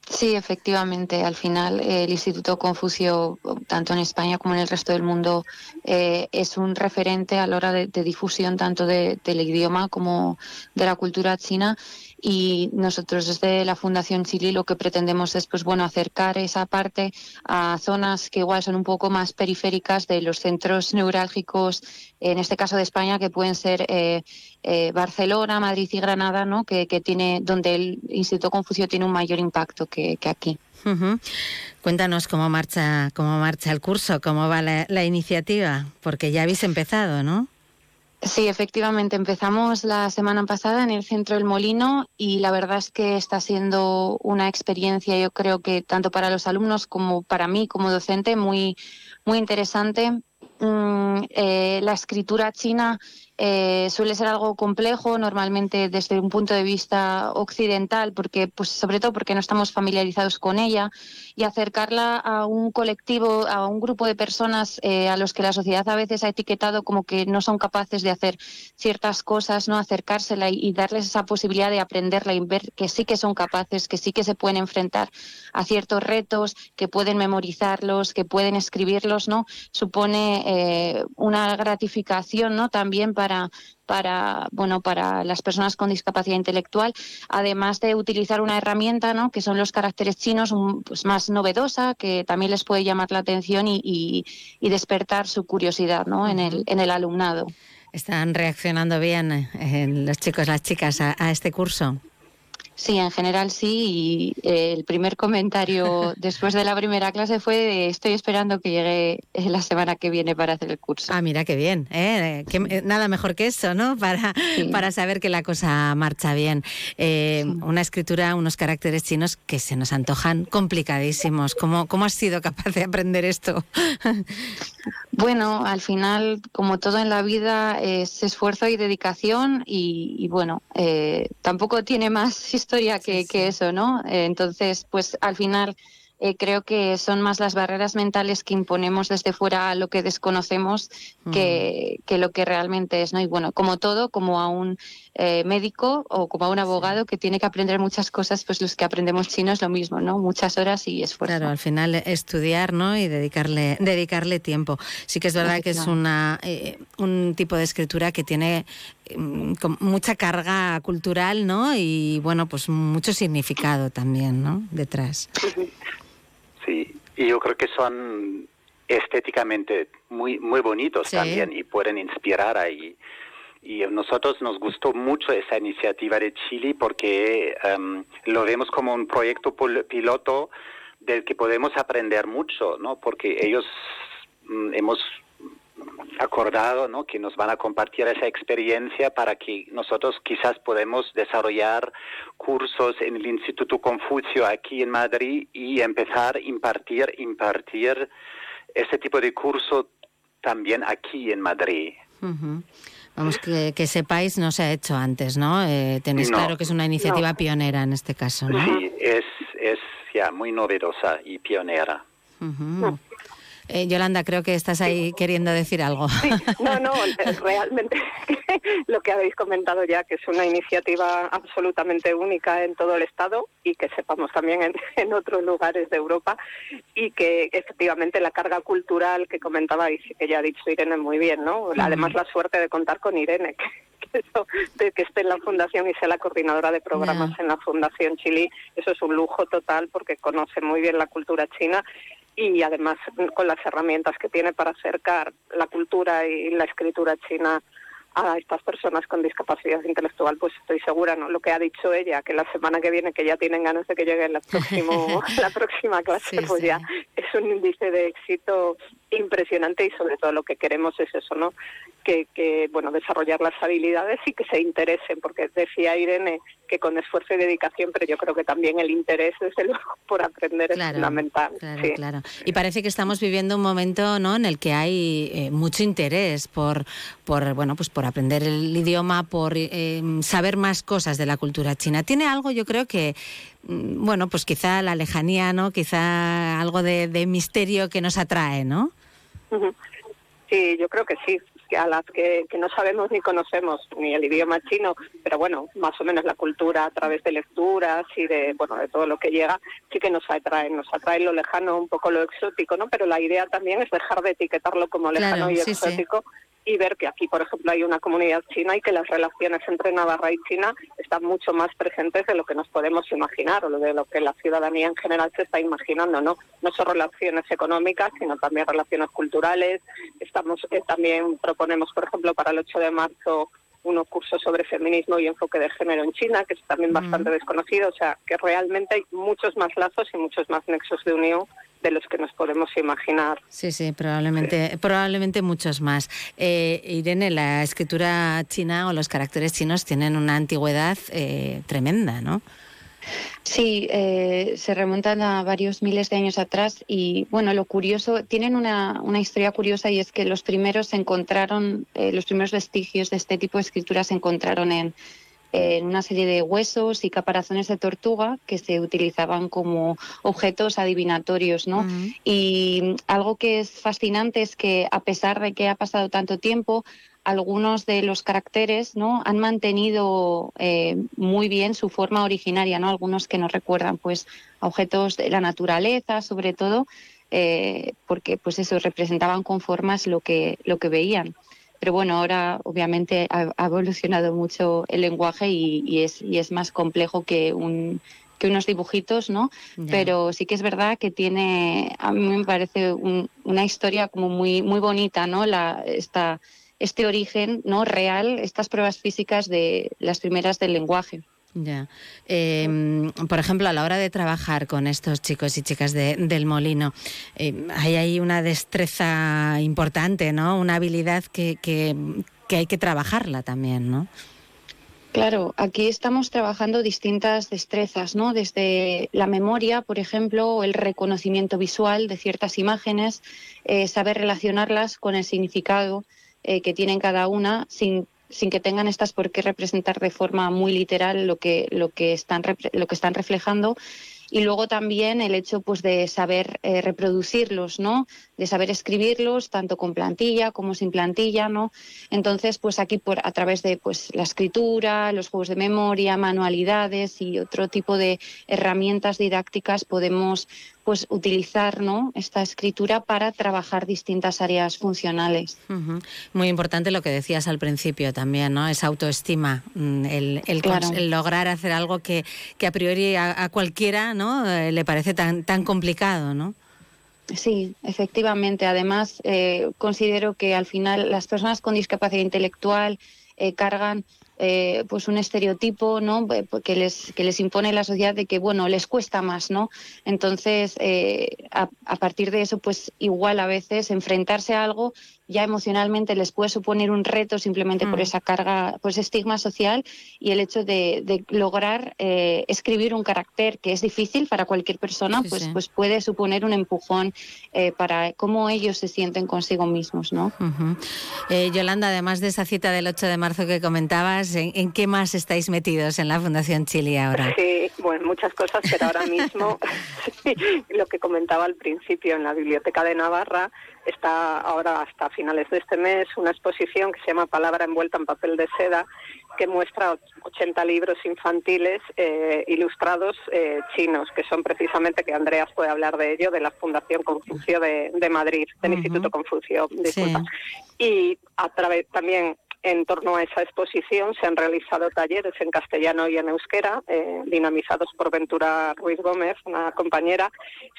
Sí, efectivamente. Al final, el Instituto Confucio, tanto en España como en el resto del mundo, eh, es un referente a la hora de, difusión tanto del idioma como de la cultura china y nosotros desde la Fundación Chile lo que pretendemos es pues bueno acercar esa parte a zonas que igual son un poco más periféricas de los centros neurálgicos en este caso de España que pueden ser eh, eh, Barcelona, Madrid y Granada, ¿no? Que, tiene donde el Instituto Confucio tiene un mayor impacto que, aquí. Cuéntanos cómo marcha cómo marcha el curso, cómo va la iniciativa, porque ya habéis empezado, ¿no? Sí, efectivamente. Empezamos la semana pasada en el Centro del Molino y la verdad es que está siendo una experiencia, yo creo que tanto para los alumnos como para mí como docente, muy, muy interesante. Mm, eh, la escritura china eh, suele ser algo complejo normalmente desde un punto de vista occidental, porque, pues, sobre todo porque no estamos familiarizados con ella, y acercarla a un colectivo, a un grupo de personas eh, a los que la sociedad a veces ha etiquetado como que no son capaces de hacer ciertas cosas, no acercársela y, darles esa posibilidad de aprenderla y ver que sí que son capaces, que sí que se pueden enfrentar a ciertos retos, que pueden memorizarlos, que pueden escribirlos, ¿no? Supone eh, una gratificación, ¿no? También para para bueno para las personas con discapacidad intelectual además de utilizar una herramienta ¿no? que son los caracteres chinos pues más novedosa que también les puede llamar la atención y, despertar su curiosidad ¿no? en, el, en el alumnado están reaccionando bien eh, los chicos las chicas a este curso Sí, en general sí. Y eh, el primer comentario (laughs) después de la primera clase fue de, estoy esperando que llegue eh, la semana que viene para hacer el curso. Ah, mira qué bien. ¿eh? nada mejor que eso, ¿no? Para, para saber que la cosa marcha bien. Una escritura, unos caracteres chinos que se nos antojan complicadísimos. ¿Cómo, cómo has sido capaz de aprender esto? (laughs) Bueno, al final, como todo en la vida, es esfuerzo y dedicación y, bueno, tampoco tiene más (laughs) historia que, que eso, ¿no? Eh, entonces, pues al final eh, creo que son más las barreras mentales que imponemos desde fuera a lo que desconocemos que, que, lo que realmente es, ¿no? Y bueno, como todo, como a un eh, médico o como a un abogado que tiene que aprender muchas cosas, pues los que aprendemos chino es lo mismo, ¿no? Muchas horas y esfuerzo. Claro, al final estudiar, ¿no? Y dedicarle, dedicarle tiempo. Sí que es verdad que es una, eh, un tipo de escritura que tiene mm, mucha carga cultural, ¿no? Y bueno, pues mucho significado también, ¿no? Detrás. Sí, y yo creo que son estéticamente muy muy bonitos también y pueden inspirar ahí. Y a nosotros nos gustó mucho esa iniciativa de Chile porque em, lo vemos como un proyecto piloto del que podemos aprender mucho, ¿no? Porque ellos mm, hemos acordado ¿no? que nos van a compartir esa experiencia para que nosotros quizás podemos desarrollar cursos en el Instituto Confucio aquí en Madrid y empezar a impartir, impartir ese tipo de curso también aquí en Madrid. Vamos, que, que, sepáis, no se ha hecho antes, ¿no? Eh, tenéis claro que es una iniciativa pionera en este caso, ¿no? Sí, es, es ya muy novedosa y pionera. Eh, Yolanda, creo que estás ahí queriendo decir algo. Sí, no, no, (laughs) realmente (laughs) lo que habéis comentado ya, que es una iniciativa absolutamente única en todo el Estado y que sepamos también en, (laughs) en otros lugares de Europa y que efectivamente la carga cultural que comentabais, que ya ha dicho Irene muy bien, ¿no? Además la suerte de contar con Irene, que, eso, de que esté en la fundación y sea la coordinadora de programas en la Fundación Chile, eso es un lujo total porque conoce muy bien la cultura china y además con las herramientas que tiene para acercar la cultura y la escritura china a estas personas con discapacidad intelectual, pues estoy segura, ¿no? Lo que ha dicho ella, que la semana que viene, que ya tienen ganas de que llegue la, próximo, (laughs) la próxima clase, pues ya es un índice de éxito impresionante y sobre todo lo que queremos es eso, ¿no? Que, que, bueno, desarrollar las habilidades y que se interesen, porque decía Irene que con esfuerzo y dedicación, pero yo creo que también el interés, desde (laughs) luego, por aprender es fundamental. Claro, claro. Y parece que estamos viviendo un momento, ¿no?, en el que hay eh, mucho interés por, por, bueno, pues por aprender el idioma, por eh, saber más cosas de la cultura china. Tiene algo, yo creo que, mm, bueno, pues quizá la lejanía, ¿no? Quizá algo de, de misterio que nos atrae, ¿no? Sí, yo creo que sí, que a las que, no sabemos ni conocemos ni el idioma chino, pero bueno, más o menos la cultura a través de lecturas y de bueno de todo lo que llega, sí que nos atrae, nos atrae lo lejano, un poco lo exótico, ¿no? Pero la idea también es dejar de etiquetarlo como lejano y exótico y ver que aquí, por ejemplo, hay una comunidad china y que las relaciones entre Navarra y China están mucho más presentes de lo que nos podemos imaginar o de lo que la ciudadanía en general se está imaginando, ¿no? No solo relaciones económicas, sino también relaciones culturales. Estamos eh, también proponemos, por ejemplo, para el 8 de marzo unos cursos sobre feminismo y enfoque de género en China, que es también bastante desconocido, o sea, que realmente hay muchos más lazos y muchos más nexos de unión de los que nos podemos imaginar. Sí, sí, probablemente, probablemente muchos más. Eh, Irene, la escritura china o los caracteres chinos tienen una antigüedad eh, tremenda, ¿no? Sí, eh, se remontan a varios miles de años atrás y bueno, lo curioso, tienen una, una historia curiosa y es que los primeros se encontraron, eh, los primeros vestigios de este tipo de escritura se encontraron en, en una serie de huesos y caparazones de tortuga que se utilizaban como objetos adivinatorios, ¿no? Y algo que es fascinante es que a pesar de que ha pasado tanto tiempo, algunos de los caracteres ¿no? han mantenido eh, muy bien su forma originaria, ¿no? algunos que nos recuerdan pues, a objetos de la naturaleza, sobre todo, eh, porque pues eso representaban con formas lo que, lo que veían. Pero bueno, ahora obviamente ha, evolucionado mucho el lenguaje y, es, y es más complejo que un, que unos dibujitos, ¿no? Pero sí que es verdad que tiene, a mí me parece una historia como muy, muy bonita, ¿no? La, esta, este origen no real, estas pruebas físicas de las primeras del lenguaje. Ya. Em, por ejemplo, a la hora de trabajar con estos chicos y chicas del molino, em, hay ahí una destreza importante, ¿no? Una habilidad que, que, que hay que trabajarla también, ¿no? Claro, aquí estamos trabajando distintas destrezas, ¿no? Desde la memoria, por ejemplo, o el reconocimiento visual de ciertas imágenes, eh, saber relacionarlas con el significado eh, que tienen cada una sin, sin que tengan estas por qué representar de forma muy literal lo que, lo que, están, lo que están reflejando y luego también el hecho pues de saber eh, reproducirlos, ¿no? De saber escribirlos tanto con plantilla como sin plantilla, ¿no? Entonces, pues aquí por a través de pues la escritura, los juegos de memoria, manualidades y otro tipo de herramientas didácticas podemos pues utilizar ¿no? esta escritura para trabajar distintas áreas funcionales. Muy importante lo que decías al principio también, ¿no? Esa autoestima, mm, el, el, lograr hacer algo que, que a priori a, cualquiera ¿no? Eh, le parece tan, tan complicado, ¿no? Sí, efectivamente. Además, eh, considero que al final las personas con discapacidad intelectual eh, cargan eh, pues un estereotipo ¿no? Pues que, les, que les impone la sociedad de que bueno les cuesta más no entonces eh, a, a, partir de eso pues igual a veces enfrentarse a algo ya emocionalmente les puede suponer un reto simplemente por mm. esa carga, por ese estigma social y el hecho de, lograr eh, escribir un carácter que es difícil para cualquier persona, pues, pues puede suponer un empujón eh, para cómo ellos se sienten consigo mismos, ¿no? Eh, Yolanda, además de esa cita del 8 de marzo que comentabas, ¿en, qué más estáis metidos en la Fundación Chile ahora? Sí, bueno, muchas cosas, pero ahora mismo (laughs) lo que comentaba al principio en la Biblioteca de Navarra, está ahora hasta finales de este mes una exposición que se llama Palabra envuelta en papel de seda, que muestra 80 libros infantiles eh, ilustrados eh, chinos, que son precisamente, que Andreas puede hablar de ello, de la Fundación Confucio de, Madrid, del Instituto Confucio, disculpa. Y a través también en torno a esa exposición se han realizado talleres en castellano y en euskera, eh, dinamizados por Ventura Ruiz Gómez, una compañera,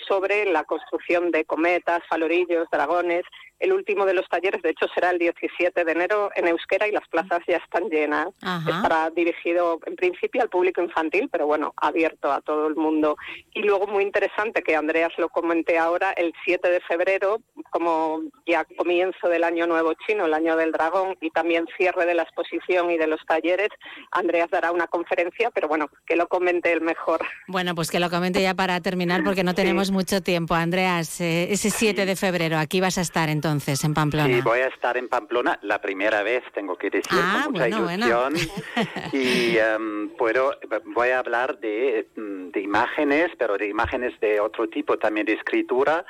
sobre la construcción de cometas, falorillos, dragones, el último de los talleres, de hecho, será el 17 de enero en Euskera y las plazas ya están llenas. Estará dirigido en principio al público infantil, pero bueno, abierto a todo el mundo. Y luego muy interesante que Andreas lo comente ahora, el 7 de febrero, como ya comienzo del año nuevo chino, el año del dragón, y también cierre de la exposición y de los talleres, Andreas dará una conferencia, pero bueno, que lo comente el mejor. Bueno, pues que lo comente ya para terminar, porque no tenemos mucho tiempo. Andreas, eh, ese 7 de febrero, aquí vas a estar entonces entonces en Pamplona? Sí, voy a estar en Pamplona la primera vez, tengo que decir, ah, con mucha ilusión. (laughs) Y em, puedo, voy a hablar de, de imágenes, pero de imágenes de otro tipo, también de escritura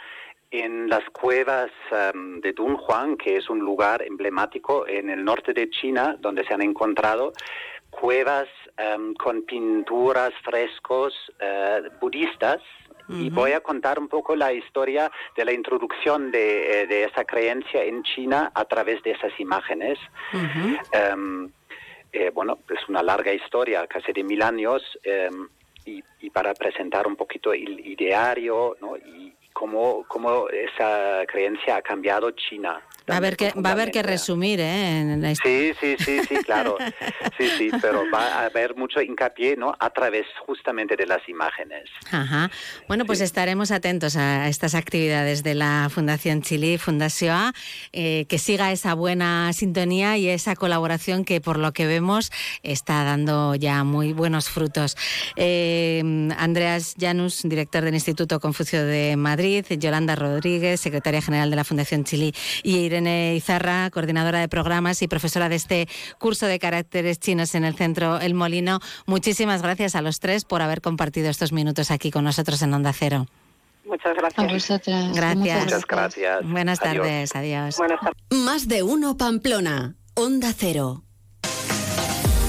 en las cuevas em, de Dunhuang, que es un lugar emblemático en el norte de China, donde se han encontrado cuevas em, con pinturas, frescos eh, budistas y voy a contar un poco la historia de la introducción de, eh, de esa creencia en China a través de esas imágenes. Em, eh, bueno, es una larga historia, casi de mil años, em, y, y, para presentar un poquito el ideario ¿no? y cómo, cómo esa creencia ha cambiado China. Va a haber que, va a haber que resumir, ¿eh? Sí, sí, sí, sí, claro. Sí, sí, pero va a haber mucho hincapié, ¿no? A través justamente de las imágenes. Ajá. Bueno, pues estaremos atentos a estas actividades de la Fundación Chile, Fundación A, eh, que siga esa buena sintonía y esa colaboración que, por lo que vemos, está dando ya muy buenos frutos. Eh, Andreas Janus, director del Instituto Confucio de Madrid, Yolanda Rodríguez, secretaria general de la Fundación Chile y Irene Izarra, coordinadora de programas y profesora de este curso de caracteres chinos en el Centro El Molino. Muchísimas gracias a los tres por haber compartido estos minutos aquí con nosotros en Onda Cero. Muchas gracias. Gracias. Muchas gracias. Buenas tardes. Adiós. Buenas tardes. Más de uno Pamplona. Onda Cero.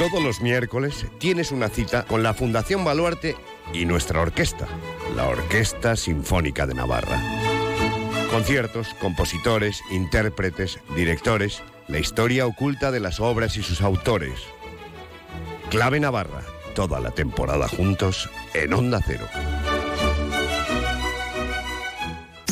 Todos los miércoles tienes una cita con la Fundación Baluarte y nuestra orquesta, la Orquesta Sinfónica de Navarra. Conciertos, compositores, intérpretes, directores, la historia oculta de las obras y sus autores. Clave Navarra, toda la temporada juntos en Onda Cero.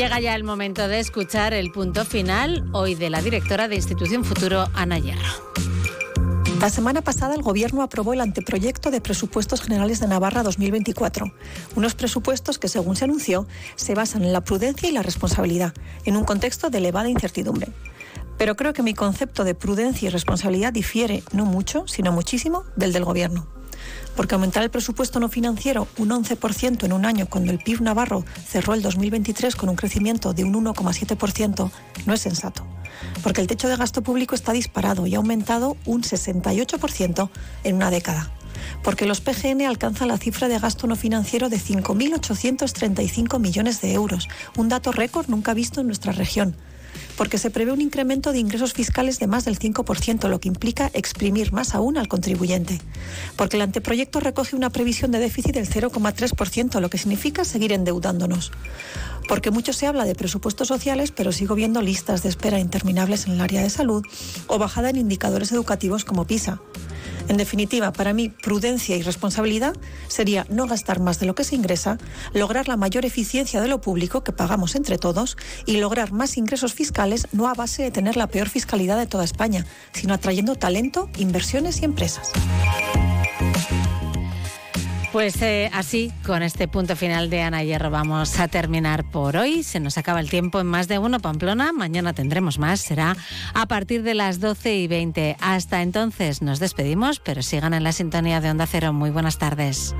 Llega ya el momento de escuchar el punto final hoy de la directora de Institución Futuro, Ana Hierro. La semana pasada el Gobierno aprobó el anteproyecto de Presupuestos Generales de Navarra 2024, unos presupuestos que, según se anunció, se basan en la prudencia y la responsabilidad, en un contexto de elevada incertidumbre. Pero creo que mi concepto de prudencia y responsabilidad difiere no mucho, sino muchísimo, del del Gobierno. Porque aumentar el presupuesto no financiero un 11% en un año cuando el PIB navarro cerró el 2023 con un crecimiento de un 1,7% no es sensato. porque el techo de gasto público está disparado y ha aumentado un 68% en una década porque los PGN alcanzan la cifra de gasto no financiero de 5.835 millones de euros, un dato récord nunca visto en nuestra región porque se prevé un incremento de ingresos fiscales de más del 5%, lo que implica exprimir más aún al contribuyente. Porque el anteproyecto recoge una previsión de déficit del 0,3%, lo que significa seguir endeudándonos. Porque mucho se habla de presupuestos sociales, pero sigo viendo listas de espera interminables en el área de salud o bajada en indicadores educativos como PISA. En definitiva, para mí, prudencia y responsabilidad sería no gastar más de lo que se ingresa, lograr la mayor eficiencia de lo público que pagamos entre todos y lograr más ingresos fiscales no a base de tener la peor fiscalidad de toda España, sino atrayendo talento, inversiones y empresas. Pues eh, así, con este punto final de Ana Hierro, vamos a terminar por hoy. Se nos acaba el tiempo en más de uno, Pamplona. Mañana tendremos más. Será a partir de las 12 y 20. Hasta entonces nos despedimos, pero sigan en la sintonía de Onda Cero. Muy buenas tardes.